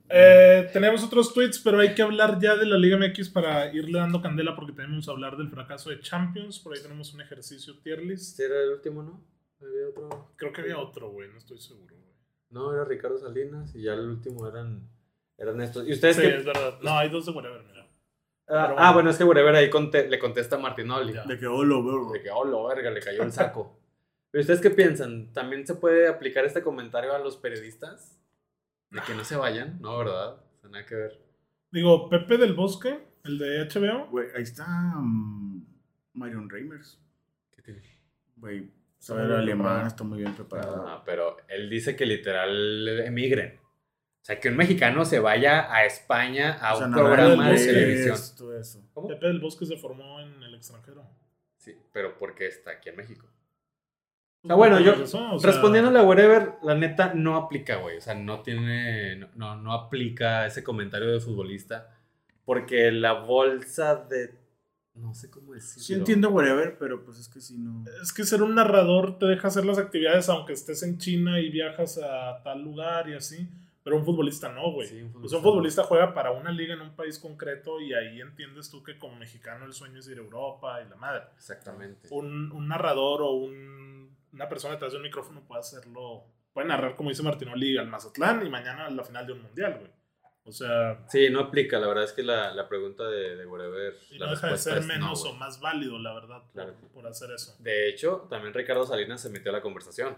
Eh, tenemos otros tweets, pero hay que hablar ya de la Liga MX para irle dando candela porque tenemos que hablar del fracaso de Champions. Por ahí tenemos un ejercicio tier list. ¿Este era el último, no? ¿Había otro? Creo que había otro, güey, no estoy seguro. güey. No, era Ricardo Salinas y ya el último eran, eran estos. ¿Y ustedes Sí, qué? es verdad. No, hay dos de whatever, mira. Ah, ah, bueno. es que Wherever ahí conte- le contesta a Martinoli. Ya. De que, oh, lo veo. De que, oh, lo verga, le cayó el saco. (laughs) Pero ustedes qué piensan? ¿También se puede aplicar este comentario a los periodistas? De que no se vayan, ¿no? ¿Verdad? O sea, nada que ver. Digo, Pepe del Bosque, el de HBO. Güey, ahí está mm, Myron Reimers. ¿Qué tiene? Güey, sabe el alemán, está muy bien preparado. Ah, pero él dice que literal emigren. O sea, que un mexicano se vaya a España a O sea, un programa de televisión. Todo eso. ¿Cómo? Pepe del Bosque se formó en el extranjero. Sí, pero porque está aquí en México. Pues, Ah, bueno, yo- o sea, Respondiéndole a Wherever, la neta no aplica, güey. O sea, no tiene. No, no, no aplica ese comentario de futbolista. Porque la bolsa de. No sé cómo decirlo. Sí entiendo whatever, pero pues es que si no... Es que ser un narrador te deja hacer las actividades aunque estés en China y viajas a tal lugar y así. Pero un futbolista no, güey. Sí, un O futbolista sea, un futbolista juega para una liga en un país concreto y ahí entiendes tú que como mexicano el sueño es ir a Europa y la madre. Exactamente. Un, un narrador o un- una persona detrás de un micrófono puede hacerlo, puede narrar como dice Martinoli al Mazatlán y mañana a la final de un mundial, güey. O sea, Sí, no aplica. La verdad es que la, la pregunta de, de Wherever. y la no deja de ser no, menos güey. o más válido, la verdad, por, Claro. por hacer eso. De hecho, también Ricardo Salinas se metió a la conversación.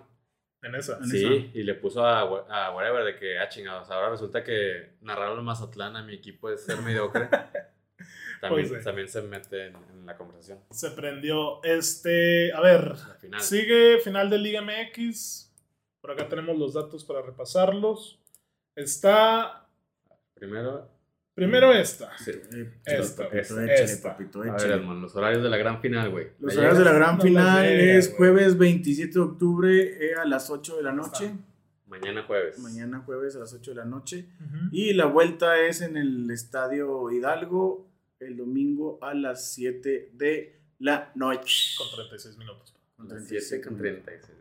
En esa. En Sí, esa. y le puso a, a Wherever de que, ah, chingados, ahora resulta que narrar al Mazatlán a mi equipo es ser mediocre. (laughs) También, Pues también se mete en, en la conversación. Se prendió. Este, a ver, Al final. Sigue final de Liga MX. Por acá tenemos los datos para repasarlos. Está. Primero, Primero esta. sí. Eh, Esta, esta, esta. papito, A ver. Edmond, los horarios de la gran final, güey. Los ¿Me horarios de la gran No final llega, es jueves 27 de octubre eh, a las 8 de la noche. Mañana jueves. Mañana jueves a las 8 de la noche. Ujú. Y la vuelta es en el Estadio Hidalgo el domingo a las 7 de la noche. Con 36 minutos. A las 7 con 36.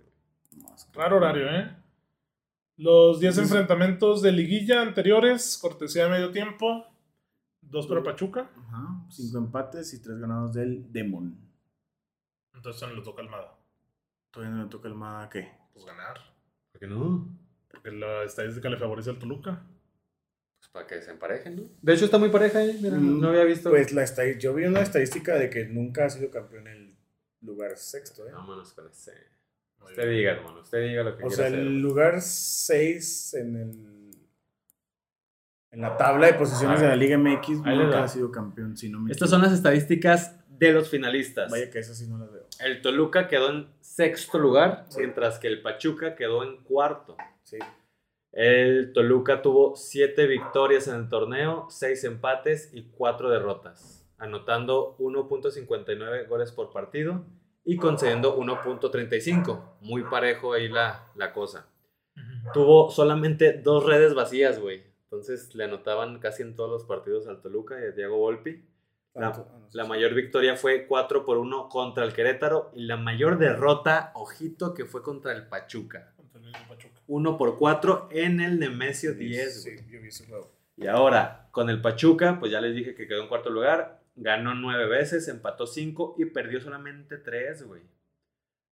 Raro horario, ¿eh? Los 10 Entonces- enfrentamientos de liguilla anteriores, cortesía de medio tiempo. Dos para Pachuca. Ajá, 5 empates y 3 ganados del Demon. Entonces no le toca Almada. Todavía no le toca el MADA, ¿qué? Pues ganar. ¿Por qué no? Porque la estadística le favorece al Toluca. Pues para que se emparejen, ¿no? De hecho, está muy pareja, ¿eh? Mira, Mm, no había visto. Pues la yo vi una estadística de que nunca ha sido campeón en el lugar sexto, ¿eh? Vámonos con ese. Muy Usted bien. diga, hermano. Usted diga lo que O quiera sea, hacer. el lugar 6 en el en la tabla de posiciones de la Liga MX Ahí nunca ha sido campeón, si no me Estas son las estadísticas de los finalistas. Vaya que esas sí no las veo. El Toluca quedó en sexto lugar, Sí. mientras que el Pachuca quedó en cuarto. Sí. El Toluca tuvo siete victorias en el torneo, seis empates y cuatro derrotas, anotando 1.59 goles por partido y concediendo 1.35. Muy parejo ahí la, la cosa. Tuvo solamente dos redes vacías, güey. Entonces le anotaban casi en todos los partidos al Toluca y a Diego Volpi. La, mayor victoria fue 4 por 1 contra el Querétaro y la mayor derrota, ojito, que fue contra el Pachuca. Contra el mismo Pachuca. 1 por 4 en el Nemesio 10. Sí, güey. yo vi ese juego. Y ahora, con el Pachuca, pues ya les dije que quedó en cuarto lugar. Ganó 9 veces, empató 5 y perdió solamente 3, güey.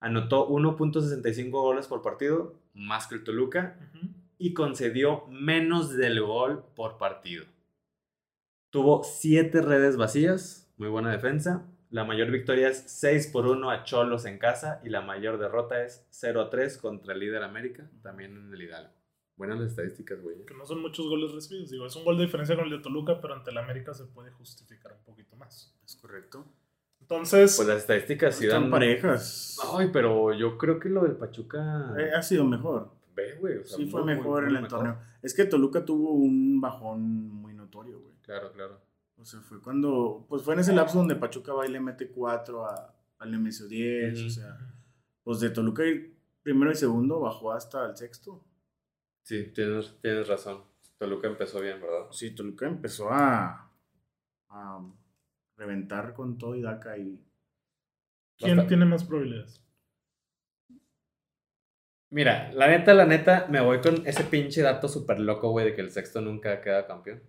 Anotó 1.65 goles por partido, más que el Toluca y concedió menos del gol por partido. Tuvo 7 redes vacías, muy buena defensa. La mayor victoria es 6 por 1 a Cholos en casa y la mayor derrota es 0 a 3 contra el líder América, también en el Hidalgo. Buenas las estadísticas, güey. Que no son muchos goles recibidos. Digo, es un gol de diferencia con el de Toluca, pero ante el América se puede justificar un poquito más. Es correcto. Entonces, Pues las estadísticas sí Están dan... parejas. Ay, pero yo creo que lo del Pachuca... Eh, ha sido mejor. Ve, güey. o sea, Sí, fue muy, mejor muy en el torneo. Es que Toluca tuvo un bajón muy notorio, güey. Claro, claro. O sea, fue cuando, pues fue en ese lapso donde Pachuca va y le mete 4 a, al Nemesio 10, o sea, pues de Toluca ir primero y segundo bajó hasta el sexto. Sí, tienes, tienes razón. Toluca empezó bien, ¿verdad? Sí, Toluca empezó a, a reventar con todo y Daca y ¿Quién Basta- tiene más probabilidades? Mira, la neta, la neta, me voy con ese pinche dato súper loco, güey, de que el sexto nunca queda campeón.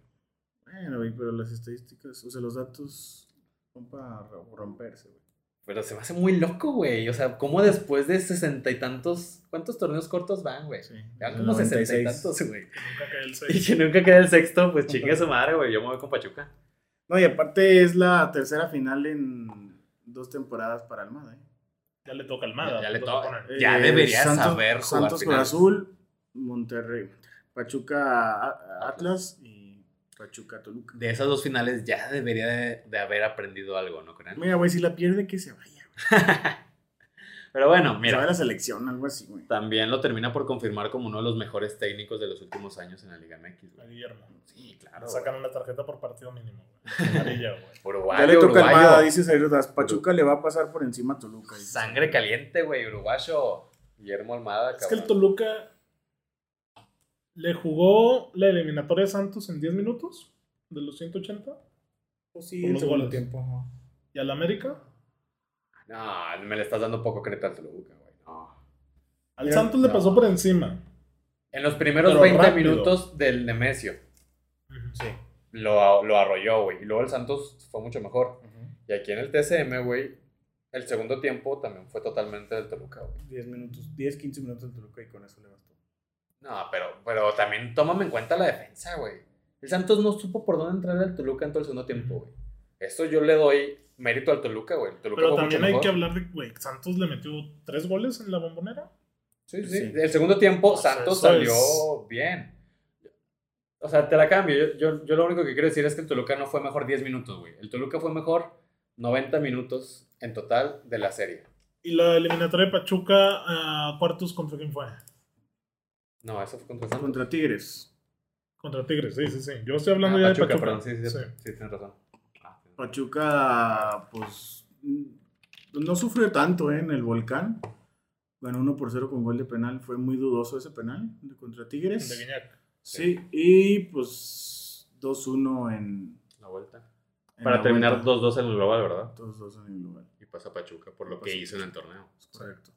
bueno, güey, pero las estadísticas, o sea, los datos son para ro- romperse, güey. Pero se me hace muy loco, güey. O sea, ¿cómo después de sesenta y tantos... ¿Cuántos torneos cortos van, güey? Sí, Van como sesenta y 96. tantos, güey. Que nunca cae el (laughs) Y 6. que nunca queda el sexto, pues chingue su madre, güey. Yo me voy con Pachuca. No, y aparte es la tercera final en dos temporadas para Almada, ¿eh? Ya le toca Almada. Ya- ya le lo toca. ponen. Ya Eh, debería saber jugar Santos Cruz finales. Azul, Monterrey, Pachuca a- Atlas y Pachuca Toluca. De esas dos finales ya debería de, de haber aprendido algo, ¿no creen? Mira, güey, si la pierde, que se vaya. (laughs) Pero bueno, Se mira. a la selección, algo así, güey. También lo termina por confirmar como uno de los mejores técnicos de los últimos años en la Liga MX, A güey. Guillermo. Sí, claro. Le sacan una tarjeta por partido mínimo. güey. (laughs) Amarilla, güey. Uruguayo, Ya le toca. Almada, dice Saludas. Pachuca le va a pasar por encima a Toluca. dice. Sangre caliente, güey, uruguayo. Guillermo Almada, Es que el cabrón. Toluca le jugó la eliminatoria a Santos en 10 minutos de los 180 Pues sí, los segundo goles. tiempo. ajá. y al América. No, me le estás dando poco crédito al Toluca, güey. No. Al Mira, Santos le pasó por encima. En los primeros Pero 20 rápido. minutos del Nemesio Sí. lo, lo arrolló, güey. Y luego el Santos fue mucho mejor. Y aquí en el TCM, güey, el segundo tiempo también fue totalmente del Toluca, güey. 10 minutos, 10, 15 minutos del Toluca y con eso le bastó. No, pero, pero también tómame en cuenta la defensa, güey. El Santos no supo por dónde entrar al Toluca en todo el segundo tiempo, güey. Esto yo le doy mérito al Toluca, güey. Toluca Pero fue también mucho hay mejor. que hablar de, güey, Santos le metió tres goles en la bombonera. Sí, sí. Sí. El segundo tiempo, O sea, Santos salió es- bien. O sea, te la cambio. Yo, yo, yo lo único que quiero decir es que el Toluca no fue mejor 10 minutos, güey. El Toluca fue mejor 90 minutos en total de la serie. Y la eliminatoria de Pachuca a cuartos contra quién fue? No, eso fue contra Santos. Contra Tigres. Contra Tigres, sí, sí, sí. Yo estoy hablando Ah, ya Pachuca, de Pachuca. perdón, sí, sí, sí, Sí. sí, tienes razón. Ah. Pachuca, pues, mm, no sufrió tanto ¿eh? en el volcán. Ganó 1 por 0 con gol de penal. Fue muy dudoso ese penal de contra Tigres. De Guiñac. Sí, y pues 2-1 en, La vuelta. en Para la terminar vuelta. 2-2 en el global, ¿verdad? 2-2 en el global. Y pasa Pachuca por lo que hizo en el torneo. Correcto.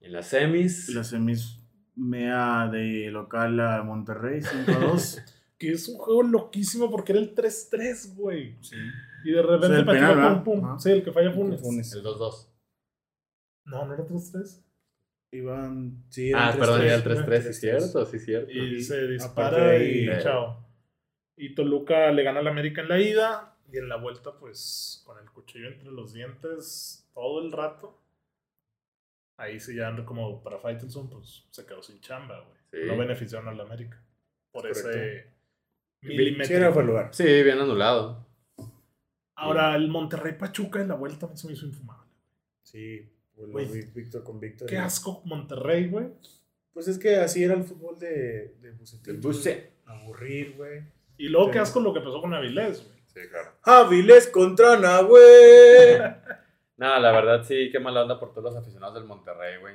En las semis. Y la semis mea de local a Monterrey, 5-2. (laughs) Que es un juego loquísimo porque era el 3-3, güey. sí. Y de repente O sea, el penal, pum, pum. Sí, el que falla Funes. Funes. El 2-2. No, no era 3-3. Iban, sí, Ah, eran perdón, 3-3. era el 3-3, sí, 3-3. cierto, sí, cierto. Y se dispara de y ahí- chao. Y Toluca le gana al América en la ida. Y en la vuelta, pues, con el cuchillo entre los dientes todo el rato. Ahí sí ya como para Faitelson, pues se quedó sin chamba, güey. Sí. No beneficiaron al América. Por ese Sí, milímetro. era de lugar. Sí, bien anulado. Ahora, el Monterrey Pachuca en la vuelta a se me hizo infumable. Sí, Güey. lo vi Víctor con Víctor. Qué asco Monterrey, güey. Pues es que así era el fútbol de, de Bucetich, El Buce. güey. Aburrir, güey. Y luego Sí. qué asco lo que pasó con Avilés, güey. Sí, claro. Avilés contra Nahuel. (laughs) No, la verdad sí, qué mala onda por todos los aficionados del Monterrey, güey.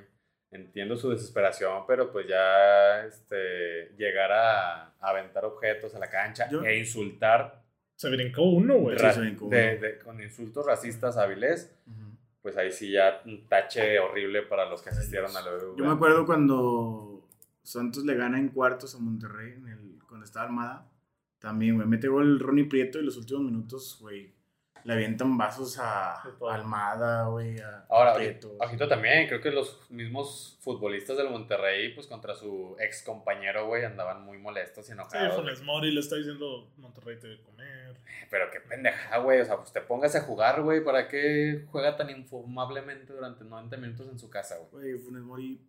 Entiendo su desesperación, pero pues ya este, llegar a, a aventar objetos a la cancha Yo- e insultar Se brincó uno, güey. ra- se brincó uno. de- con insultos racistas a Ujú. pues ahí sí ya un tache horrible para los que asistieron a la BBVA. Yo me acuerdo cuando Santos le gana en cuartos a Monterrey, en el, cuando estaba Armada. También, güey, mete gol Ronnie Prieto y los últimos minutos, güey, le avientan vasos a, Almada, güey, a Ahora, Prieto. ojito también, creo que los mismos futbolistas del Monterrey, pues contra su ex compañero, güey, andaban muy molestos y Sí, enojados. Funes Mori le está diciendo Monterrey te debe comer. Pero qué pendejada, güey. O sea, pues te póngase a jugar, güey. ¿Para qué juega tan infumablemente durante 90 minutos en su casa, güey? Güey, Funes Mori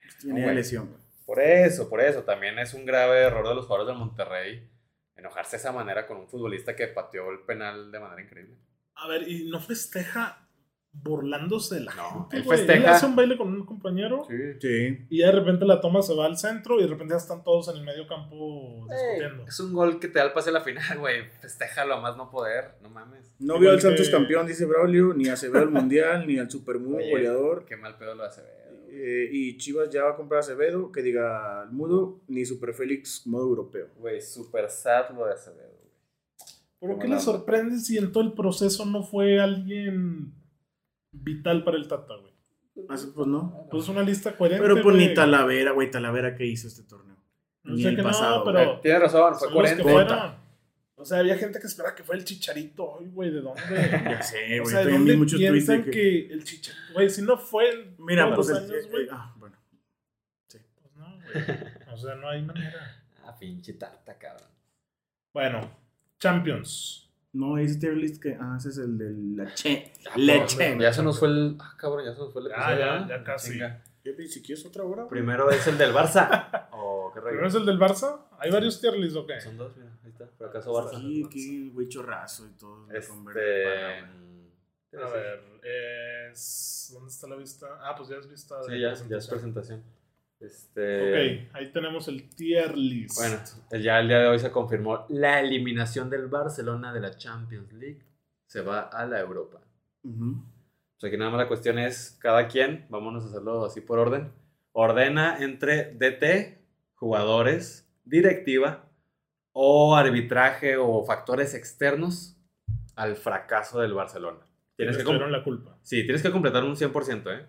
pues, de güey. lesión, güey. Por eso, por eso. También es un grave error de los jugadores del Monterrey enojarse de esa manera con un futbolista que pateó el penal de manera increíble. A ver, y no festeja burlándose de la No, gente. él festeja. hace un baile con un compañero Sí. Sí. y de repente la toma se va al centro y de repente ya están todos en el medio campo Ey, discutiendo. es un gol que te da el pase a la final, güey. Festéjalo a más no poder. No mames. No vio al que- Santos campeón, dice Braulio, ni a Acevedo al Mundial, ni al Supermudo Oye, goleador. Qué mal pedo lo hace ver. Eh, y Chivas ya va a comprar a Acevedo, que diga al Mudo, ni Super Félix modo europeo. Güey, super sad lo de Acevedo, güey. ¿Pero Qué le sorprende si en todo el proceso no fue alguien vital para el Tata, güey? Así, pues no. Pues una lista coherente. Pero pues ni güey. Talavera, güey, Talavera que hizo este torneo. No ni sé el que no, pasado, pero Tienes razón, fue son los que 40. fueron. O sea, había gente que esperaba que fuera el chicharito. Ay, güey, ¿de dónde? (laughs) Ya sé, o güey. sea, ¿de dónde muchos tweets piensan que... que... el chicharito... Güey, si no fue en Mira, pues, los el- años, güey. eh, ah, bueno. Pues no, güey. O sea, no hay manera. (laughs) Ah, pinche tarta, cabrón. Bueno, Champions. No, ese tier list que... Ah, ese es el de la Che. Ya, Leche. Ya se nos fue el. Ah, cabrón, ya se nos fue el Ya, episodio. ya, ¿eh? ya casi. Chinga. ¿Qué si quieres otra hora? Primero es el del Barça. (laughs) Oh, qué ¿Primero es el del Barça? ¿Hay varios tier lists o qué? Son dos, mira, está. Fracaso Barça. Aquí, aquí, güey, chorrazo y todo. Este. A ver, es... ¿Dónde está la vista? Ah, pues ya es vista de Sí, ya, ya es presentación. Este. Ok, ahí tenemos el tier list. Bueno, ya el día de hoy se confirmó la eliminación del Barcelona de la Champions League. Se va a la Europa. Ujú. O sea que nada más la cuestión es, cada quien, vámonos a hacerlo así por orden, ordena entre DT, jugadores, directiva o arbitraje o factores externos al fracaso del Barcelona. Tienes que, la culpa. sí, tienes que completar un 100%, ¿eh?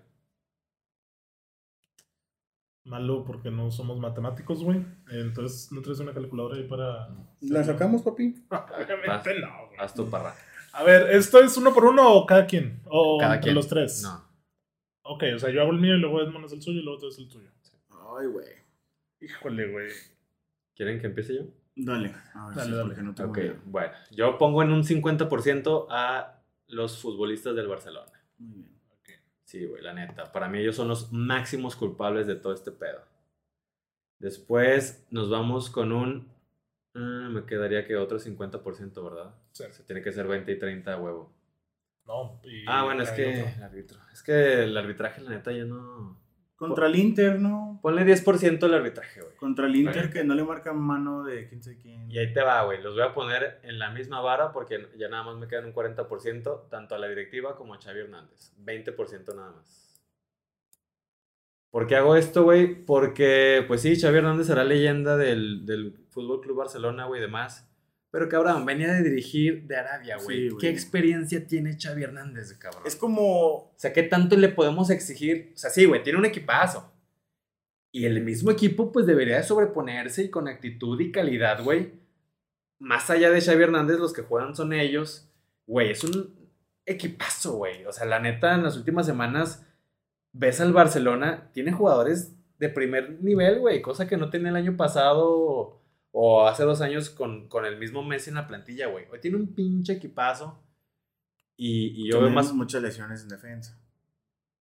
Malo porque no somos matemáticos, güey. Entonces, ¿no traes una calculadora ahí para...? ¿La sacamos, papi? (laughs) Obviamente no, güey. Haz tu parra. A ver, ¿esto es uno por uno o cada quien? ¿O Cada entre quien. los tres? No. Ok, o sea, yo hago el mío y luego Edmond es el suyo y luego tú es el tuyo. Ay, güey. Híjole, güey. ¿Quieren que empiece yo? Dale. A ver, Dale, sí, dale. porque no tengo Ok, idea. bueno. Yo pongo en un 50% a los futbolistas del Barcelona. Muy bien. Sí, güey, la neta. Para mí ellos son los máximos culpables de todo este pedo. Después nos vamos con un... ah, me quedaría que otro 50%, ¿verdad? Sí. Se tiene que ser 20 y 30 a huevo. No, y Ah, bueno, es que otro. el árbitro. Es que el arbitraje, la neta, ya no... Contra el Inter, ¿no? Ponle 10% al arbitraje, güey. Contra el Inter que no le marcan mano de quién sabe quién. Y ahí te va, güey. Los voy a poner en la misma vara porque ya nada más me quedan un 40%, tanto a la directiva como a Xavi Hernández. 20% nada más. ¿Por qué hago esto, güey? Porque, pues sí, Xavi Hernández será leyenda del, del Fútbol Club Barcelona, güey, y demás. Pero cabrón, venía de dirigir de Arabia, güey. Sí. ¿Qué experiencia tiene Xavi Hernández, cabrón? Es como. O sea, ¿qué tanto le podemos exigir? O sea, sí, güey, tiene un equipazo. Y el mismo equipo, pues debería de sobreponerse y con actitud y calidad, güey. Más allá de Xavi Hernández, los que juegan son ellos. Güey, es un equipazo, güey. O sea, la neta, en las últimas semanas, ves al Barcelona, tiene jugadores de primer nivel, güey. Cosa que no tenía el año pasado o hace dos años con, con el mismo Messi en la plantilla, güey. Hoy tiene un pinche equipazo. Y, y yo veo más, muchas lesiones en defensa.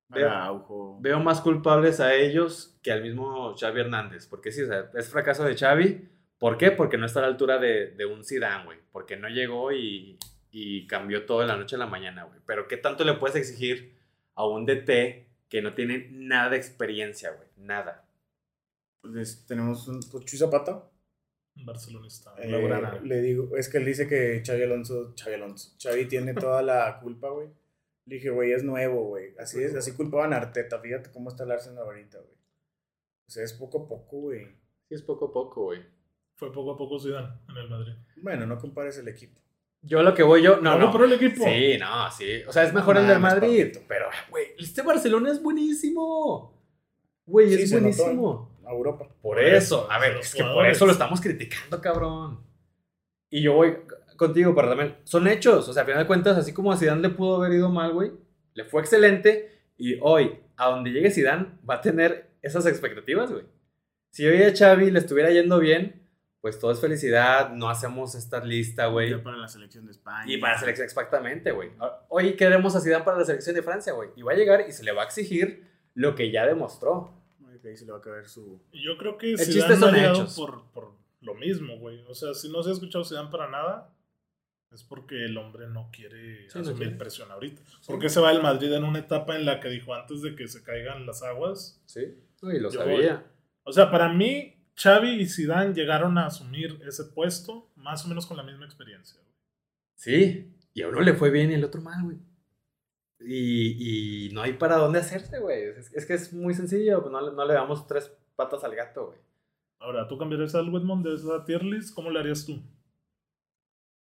Veo- Araujo. veo más culpables a ellos que al mismo Xavi Hernández. Porque sí, o sea, es fracaso de Xavi. ¿Por qué? Porque no está a la altura de, de un Zidane, güey. Porque no llegó y, y cambió todo de la noche a la mañana, güey. Pero ¿qué tanto le puedes exigir a un DT que no tiene nada de experiencia, güey? Nada. Pues, tenemos un Chuy Zapata. Barcelonista. Eh, Blaugrana. le digo, es que él dice que Xavi Alonso, Xavi Alonso, Xavi tiene (laughs) toda la culpa, güey. Le dije, güey, es nuevo, güey. Así es, así culpaban a Arteta. Fíjate cómo está el Arsenal ahorita, güey. O sea, es poco a poco, güey. Sí, es poco a poco, güey. Fue poco a poco Zidane en el Madrid. Bueno, no compares el equipo. Yo lo que voy yo... No, No, no. pero el equipo. Sí, no, sí. O sea, es mejor No el del Madrid. papito. Pero, güey, este Barcelona es buenísimo. Güey, Sí, es buenísimo. A Europa. Por eso, a ver, es que por eso lo estamos criticando, cabrón. Y yo voy contigo, pero también son hechos. O sea, a final de cuentas, así como a Zidane le pudo haber ido mal, güey, le fue excelente. Y hoy, a donde llegue Zidane, va a tener esas expectativas, güey. Si hoy a Xavi le estuviera yendo bien, pues todo es felicidad. No hacemos esta lista, güey. Para la selección de España. Y para la selección, exactamente, güey. Hoy queremos a Zidane para la selección de Francia, güey. Y va a llegar y se le va a exigir lo que ya demostró. Que ahí se le va a caer su. Y yo creo que chiste Zidane no ha llegado por, por lo mismo, güey. O sea, si no se ha escuchado Zidane para nada, es porque el hombre no quiere Sí, no asumir quiere. presión ahorita. ¿Por qué se va el Madrid en una etapa en la que dijo antes de que se caigan las aguas? Sí, y lo sabía. O sea, para mí, Xavi y Zidane llegaron a asumir ese puesto más o menos con la misma experiencia. güey. Sí, y a uno le fue bien y el otro mal, güey. Y, y no hay para dónde hacerse, güey. Es, es que es muy sencillo, pues no, le- no le damos tres patas al gato, güey. Ahora, ¿tú cambiarías al Edmond de esa tier list? ¿Cómo le harías tú?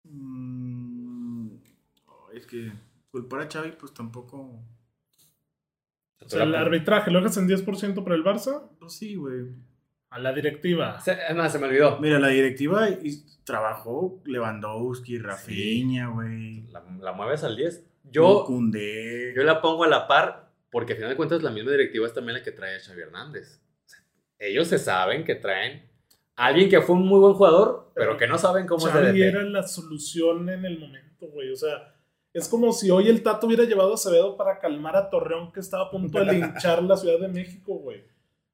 Mm, oh, es que culpar a Xavi, pues tampoco. O sea, el arbitraje, ¿lo dejas en 10% para el Barça? Pues sí, güey. A la directiva. Se, no, se me olvidó. Mira, la directiva y- trabajó Lewandowski, Rafinha, güey. La, la mueves al 10. Yo, yo la pongo a la par porque al final de cuentas la misma directiva es también la que trae a Xavi Hernández. O sea, ellos se saben que traen a alguien que fue un muy buen jugador, pero que no saben cómo es Xavi DT. era la solución en el momento, güey. O sea, es como si hoy el Tato hubiera llevado a Acevedo para calmar a Torreón que estaba a punto de linchar la Ciudad de México, güey.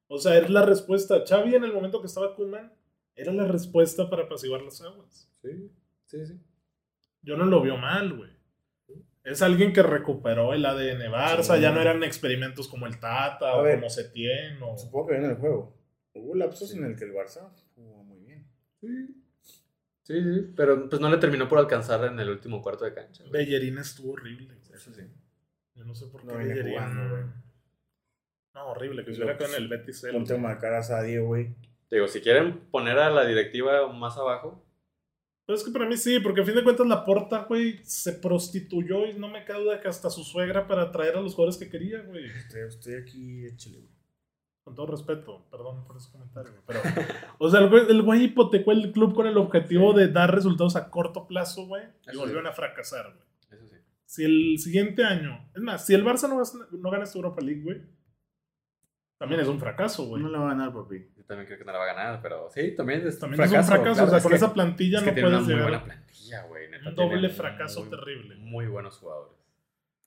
O sea, era la respuesta. Xavi en el momento que estaba Kuman era la respuesta para apaciguar las aguas. Sí, sí, sí. Yo no lo veo mal, güey. Es alguien que recuperó el ADN Barça, Sí. ya no eran experimentos como el Tata A o ver. como Setién o... Supongo que viene el juego. Hubo lapsos en el que el Barça jugó muy bien. Sí, sí, sí, pero pues no le terminó por alcanzar en el último cuarto de cancha. güey. Bellerín estuvo horrible. güey. Eso sí. Yo no sé por qué No Bellerín... jugando, güey. No, horrible, que estuviera con el Betis. Ponte a marcar a Sadio, güey. Digo, si quieren poner a la directiva más abajo, Pero es que para mí sí, porque a fin de cuentas la porta, güey, se prostituyó y no me cae duda que hasta su suegra para traer a los jugadores que quería, güey. Estoy, estoy aquí, échale, güey. Con todo respeto, perdón por ese comentario, güey. Pero, (laughs) o sea, el güey, el güey hipotecó el club con el objetivo de dar resultados a corto plazo, güey, y volvieron sí. a fracasar, güey. eso sí. Si el siguiente año, es más, si el Barça no, gana- no gana esta Europa League, güey, también es un fracaso, güey. No la va a ganar, papi. Yo también creo que no la va a ganar, pero sí, también es También es un fracaso, claro, o sea, es con que- esa plantilla es no tiene una puedes muy llegar. buena plantilla, güey. neta, Un doble fracaso muy- terrible. Muy buenos jugadores.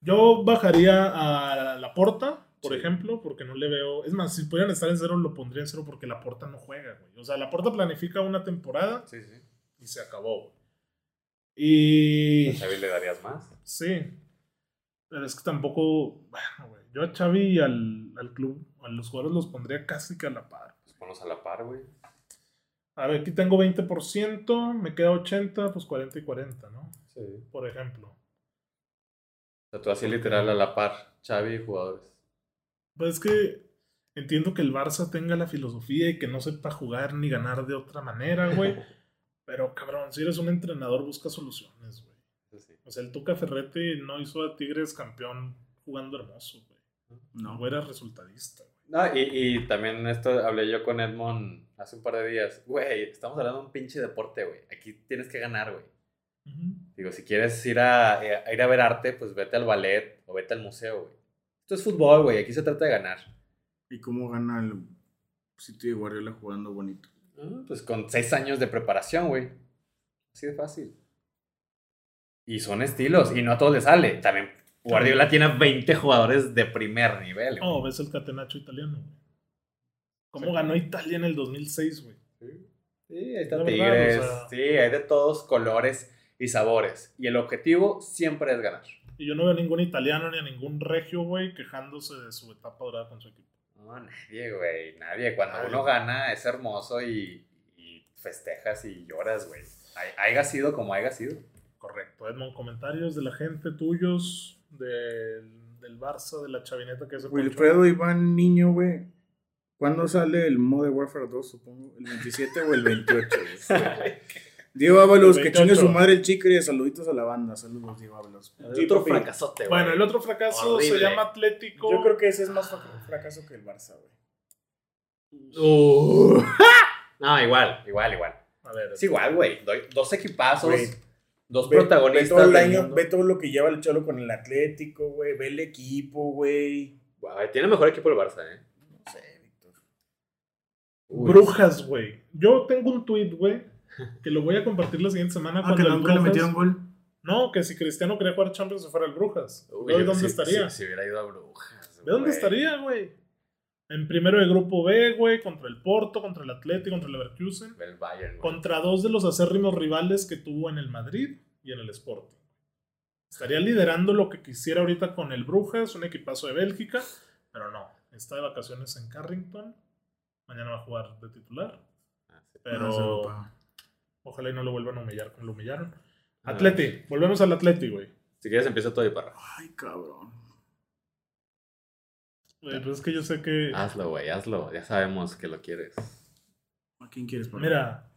Yo bajaría a la porta, por Sí. ejemplo, porque no le veo. Es más, si pudieran estar en cero, lo pondría en cero porque la porta no juega, güey. O sea, la porta planifica una temporada Sí, sí. y se acabó, güey. Y. ¿A Xavi le darías más? Sí. Pero es que tampoco. Bueno, güey. Yo a Xavi y al, al club, los jugadores los pondría casi que a la par. Pues ponlos a la par, güey. A ver, aquí tengo 20%, me queda 80, pues 40 y 40, ¿no? Sí. Por ejemplo. O sea, tú así literal a la par, Xavi y jugadores. Pues es que entiendo que el Barça tenga la filosofía y que no sepa jugar ni ganar de otra manera, güey. (laughs) Pero cabrón, si eres un entrenador, busca soluciones, güey. Sí. O sea, el Tuca Ferretti no hizo a Tigres campeón jugando hermoso, güey. No. No era resultadista, güey. No, y, y también esto hablé yo con Edmond hace un par de días. Güey, estamos hablando de un pinche deporte, güey. Aquí tienes que ganar, güey. Digo, si quieres ir a, a ir a ver arte, pues vete al ballet o vete al museo, güey. Esto es fútbol, güey. Aquí se trata de ganar. ¿Y cómo gana el City de Guardiola jugando bonito? Ah, Pues con seis años de preparación, güey. Así de fácil. Y son estilos, y no a todos les sale. También Guardiola tiene 20 jugadores de primer nivel. güey. Oh, ves el catenacho italiano, güey. ¿Cómo Sí. ganó Italia en el 2006, güey? Sí, ahí está Tigres. o sea- Sí, hay de todos colores y sabores. Y el objetivo siempre es ganar. Y yo no veo a ningún italiano ni a ningún regio, güey, quejándose de su etapa dorada con su equipo. No, nadie, güey. Nadie. Cuando Nadie. uno gana es hermoso y, y festejas y lloras, güey. Hay- Haya sido como haya sido. Correcto. Edmond, comentarios de la gente tuyos, del, del Barça, de la chavineta que se Wilfredo Iván Niño, güey. ¿Cuándo sale el Modern Warfare 2, supongo? ¿El 27 o el 28? güey? (laughs) Diego Ábalos, El que chingue su 28. madre el chicre. Saluditos a la banda. Saludos, Diego Ábalos. Sí, Otro fracasote, güey. Bueno, el otro fracaso se llama Atlético. Yo creo que ese es más fra- fracaso que el Barça, güey. Uh. (laughs) no, igual, igual, igual. A ver, Es igual, güey. Doy- Dos equipazos, dos Ve- protagonistas. Ve todo el año, ve todo lo que lleva el Cholo con el Atlético, güey. Ve el equipo, güey. Güey, tiene mejor equipo el Barça, ¿eh? No sé, Víctor. Brujas, güey. Yo tengo un tweet, güey, que lo voy a compartir la siguiente semana. Ah, cuando que nunca le metieron gol. No, que si Cristiano quería jugar Champions se fuera al Brujas. Uy, ¿Ve yo- dónde si- estaría? Si, si hubiera ido a Brujas. ¿De dónde estaría, güey? En primero de grupo B, güey, contra el Porto, contra el Atlético, contra el Leverkusen. El Bayern, güey. Contra dos de los acérrimos rivales que tuvo en el Madrid. y en el Sporting. Estaría liderando lo que quisiera ahorita con el Brujas, un equipazo de Bélgica, pero no. Está de vacaciones en Carrington. Mañana va a jugar de titular. Ah. Pero Ah, ojalá y no lo vuelvan a humillar como lo humillaron. Ah. Atleti, volvemos al Atleti, güey. Si quieres, empieza todo y para. Ay, cabrón. Güey, Pues es que yo sé que. Hazlo, güey, hazlo. Ya sabemos que lo quieres. ¿A quién quieres poner? Mira.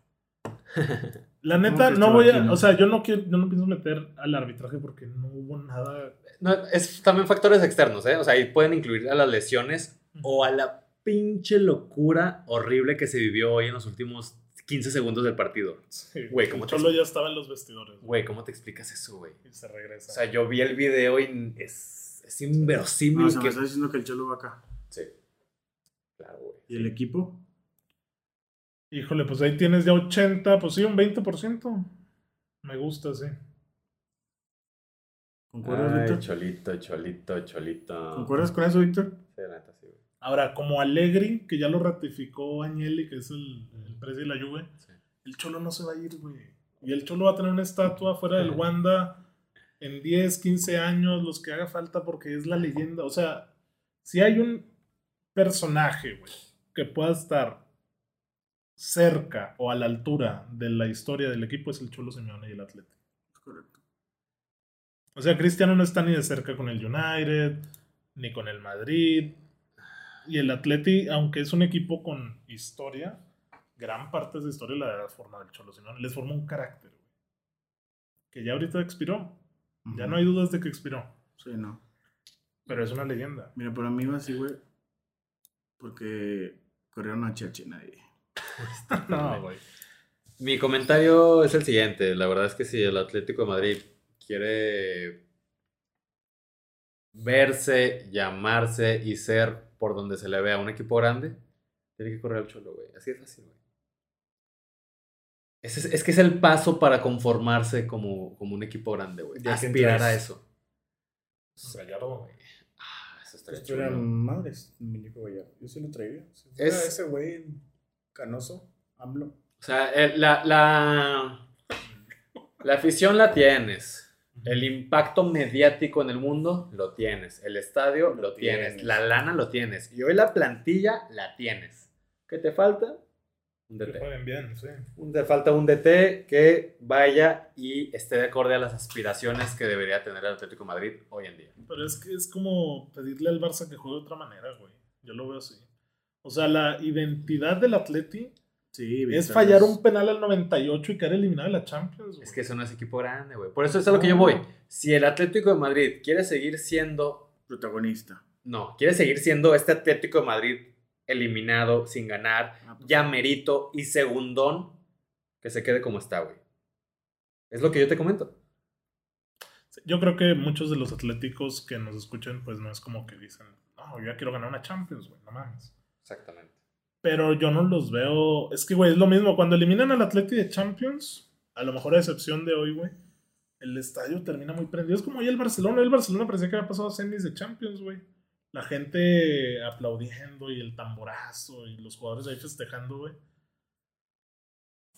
(laughs) La neta, no voy a. O sea, yo no quiero, yo no pienso meter al arbitraje porque no hubo nada. No, es también factores externos, ¿eh? O sea, ahí pueden incluir a las lesiones o a la pinche locura horrible que se vivió hoy en los últimos 15 segundos del partido. Sí, Güey, ¿cómo te Cholo ya estaba en los vestidores. Güey, ¿cómo te explicas eso, güey? Y se regresa. O sea, yo vi el video y es, es inverosímil No, o sea, me que... está diciendo que el Cholo va acá. Sí. Claro, güey. ¿Y el equipo? Híjole, pues ahí tienes ya 80, pues sí, un 20%. Me gusta, sí. ¿Concuerdas, Ay, Víctor? cholito, cholito, cholito. ¿Concuerdas con eso, Víctor? Sí, la neta, sí, güey. Ahora, como Allegri, que ya lo ratificó Agnelli, que es el, el presidente de la Juve, Sí. el Cholo no se va a ir, güey. Y el Cholo va a tener una estatua fuera del Wanda en 10, 15 años, los que haga falta, porque es la leyenda. O sea, si hay un personaje, güey, que pueda estar cerca o a la altura de la historia del equipo, es el Cholo Simeone y el Atlético. Correcto. O sea, Cristiano no está ni de cerca con el United, ni con el Madrid. Y el Atleti, aunque es un equipo con historia, gran parte de esa historia la ha formado el Cholo Simeone. Les formó un carácter, güey. Que ya ahorita expiró. Ya no hay dudas de que expiró. Sí, no. Pero es una leyenda. Mira, para mí va así, güey. Porque corrieron a Chachi nadie. (laughs) No, güey. Mi comentario es el siguiente. La verdad es que si el Atlético de Madrid quiere verse, llamarse y ser por donde se le vea un equipo grande, tiene que correr al cholo, güey. Así de fácil, güey. Es, es que es el paso para conformarse como, como un equipo grande, güey. ¿De a quién Aspirar a eso. Gallardo, güey. Ah, eso estaría Esto era chulo. madres, Muñeco Gallardo. Yo sí lo traería. Si fuera Es- ese güey canoso, AMLO. O sea, el- la, la, la afición la tienes. El impacto mediático en el mundo lo tienes. El estadio lo, tienes. tienes. La lana lo tienes. Y hoy la plantilla la tienes. ¿Qué te falta? Un Que DT. jueguen bien, sí. Un- falta un DT que vaya y esté de acorde a las aspiraciones que debería tener el Atlético de Madrid hoy en día. Pero es que es como pedirle al Barça que juegue de otra manera, güey. Yo lo veo así. O sea, la identidad del Atleti Sí, es fallar un penal al 98 y quedar eliminado de la Champions, güey. Es que eso no es equipo grande, güey. Por eso es a lo que yo voy. Si el Atlético de Madrid quiere seguir siendo Protagonista. No, quiere seguir siendo este Atlético de Madrid eliminado, sin ganar, Ah, pues, ya merito y segundón, que se quede como está, güey. Es lo que yo te comento. Yo creo que muchos de los atléticos que nos escuchan, pues no es como que dicen, no, yo ya quiero ganar una Champions, güey, no mames. Exactamente. Pero yo no los veo. Es que, güey, es lo mismo. Cuando eliminan al Atleti de Champions, a lo mejor a excepción de hoy, güey, el estadio termina muy prendido. Es como hoy el Barcelona. El Barcelona parecía que había pasado a semis de Champions, güey. La gente aplaudiendo y el tamborazo y los jugadores ahí festejando, güey.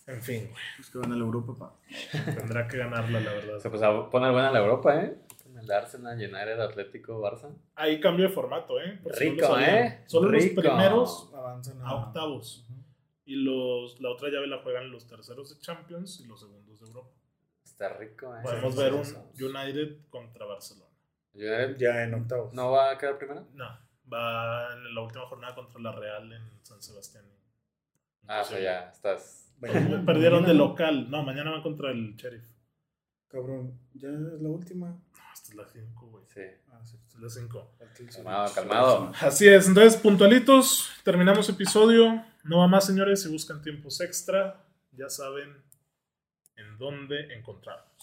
En fin, güey. Pues que van a la Europa, pa. Tendrá que ganarla, la verdad. O sea, pues a poner buena la Europa, ¿eh? Con el Arsenal, llenar el Atlético Barça. Ahí cambio de formato, ¿eh? Por si no lo Rico, sabían. ¿eh? Solo Rico. los primeros Avanzan a octavos. Y los, la otra llave la juegan los terceros de Champions y los segundos de Europa. Está rico, ¿eh? Podemos sí, ver un. United contra Barcelona. Ya en octavos. ¿No va a quedar primero? No, va en la última jornada contra la Real en San Sebastián. Ah, o sea, ya estás. Mañana- Perdieron mañana, de local. No, mañana van contra el Sheriff. Cabrón, ya es la última. No, esta es la 5, güey. Sí. Ah, sí. Esta es la 5. Calmado, calmado. Así es, entonces puntualitos, terminamos episodio. No va más, señores, si buscan tiempos extra, ya saben en dónde encontrarnos.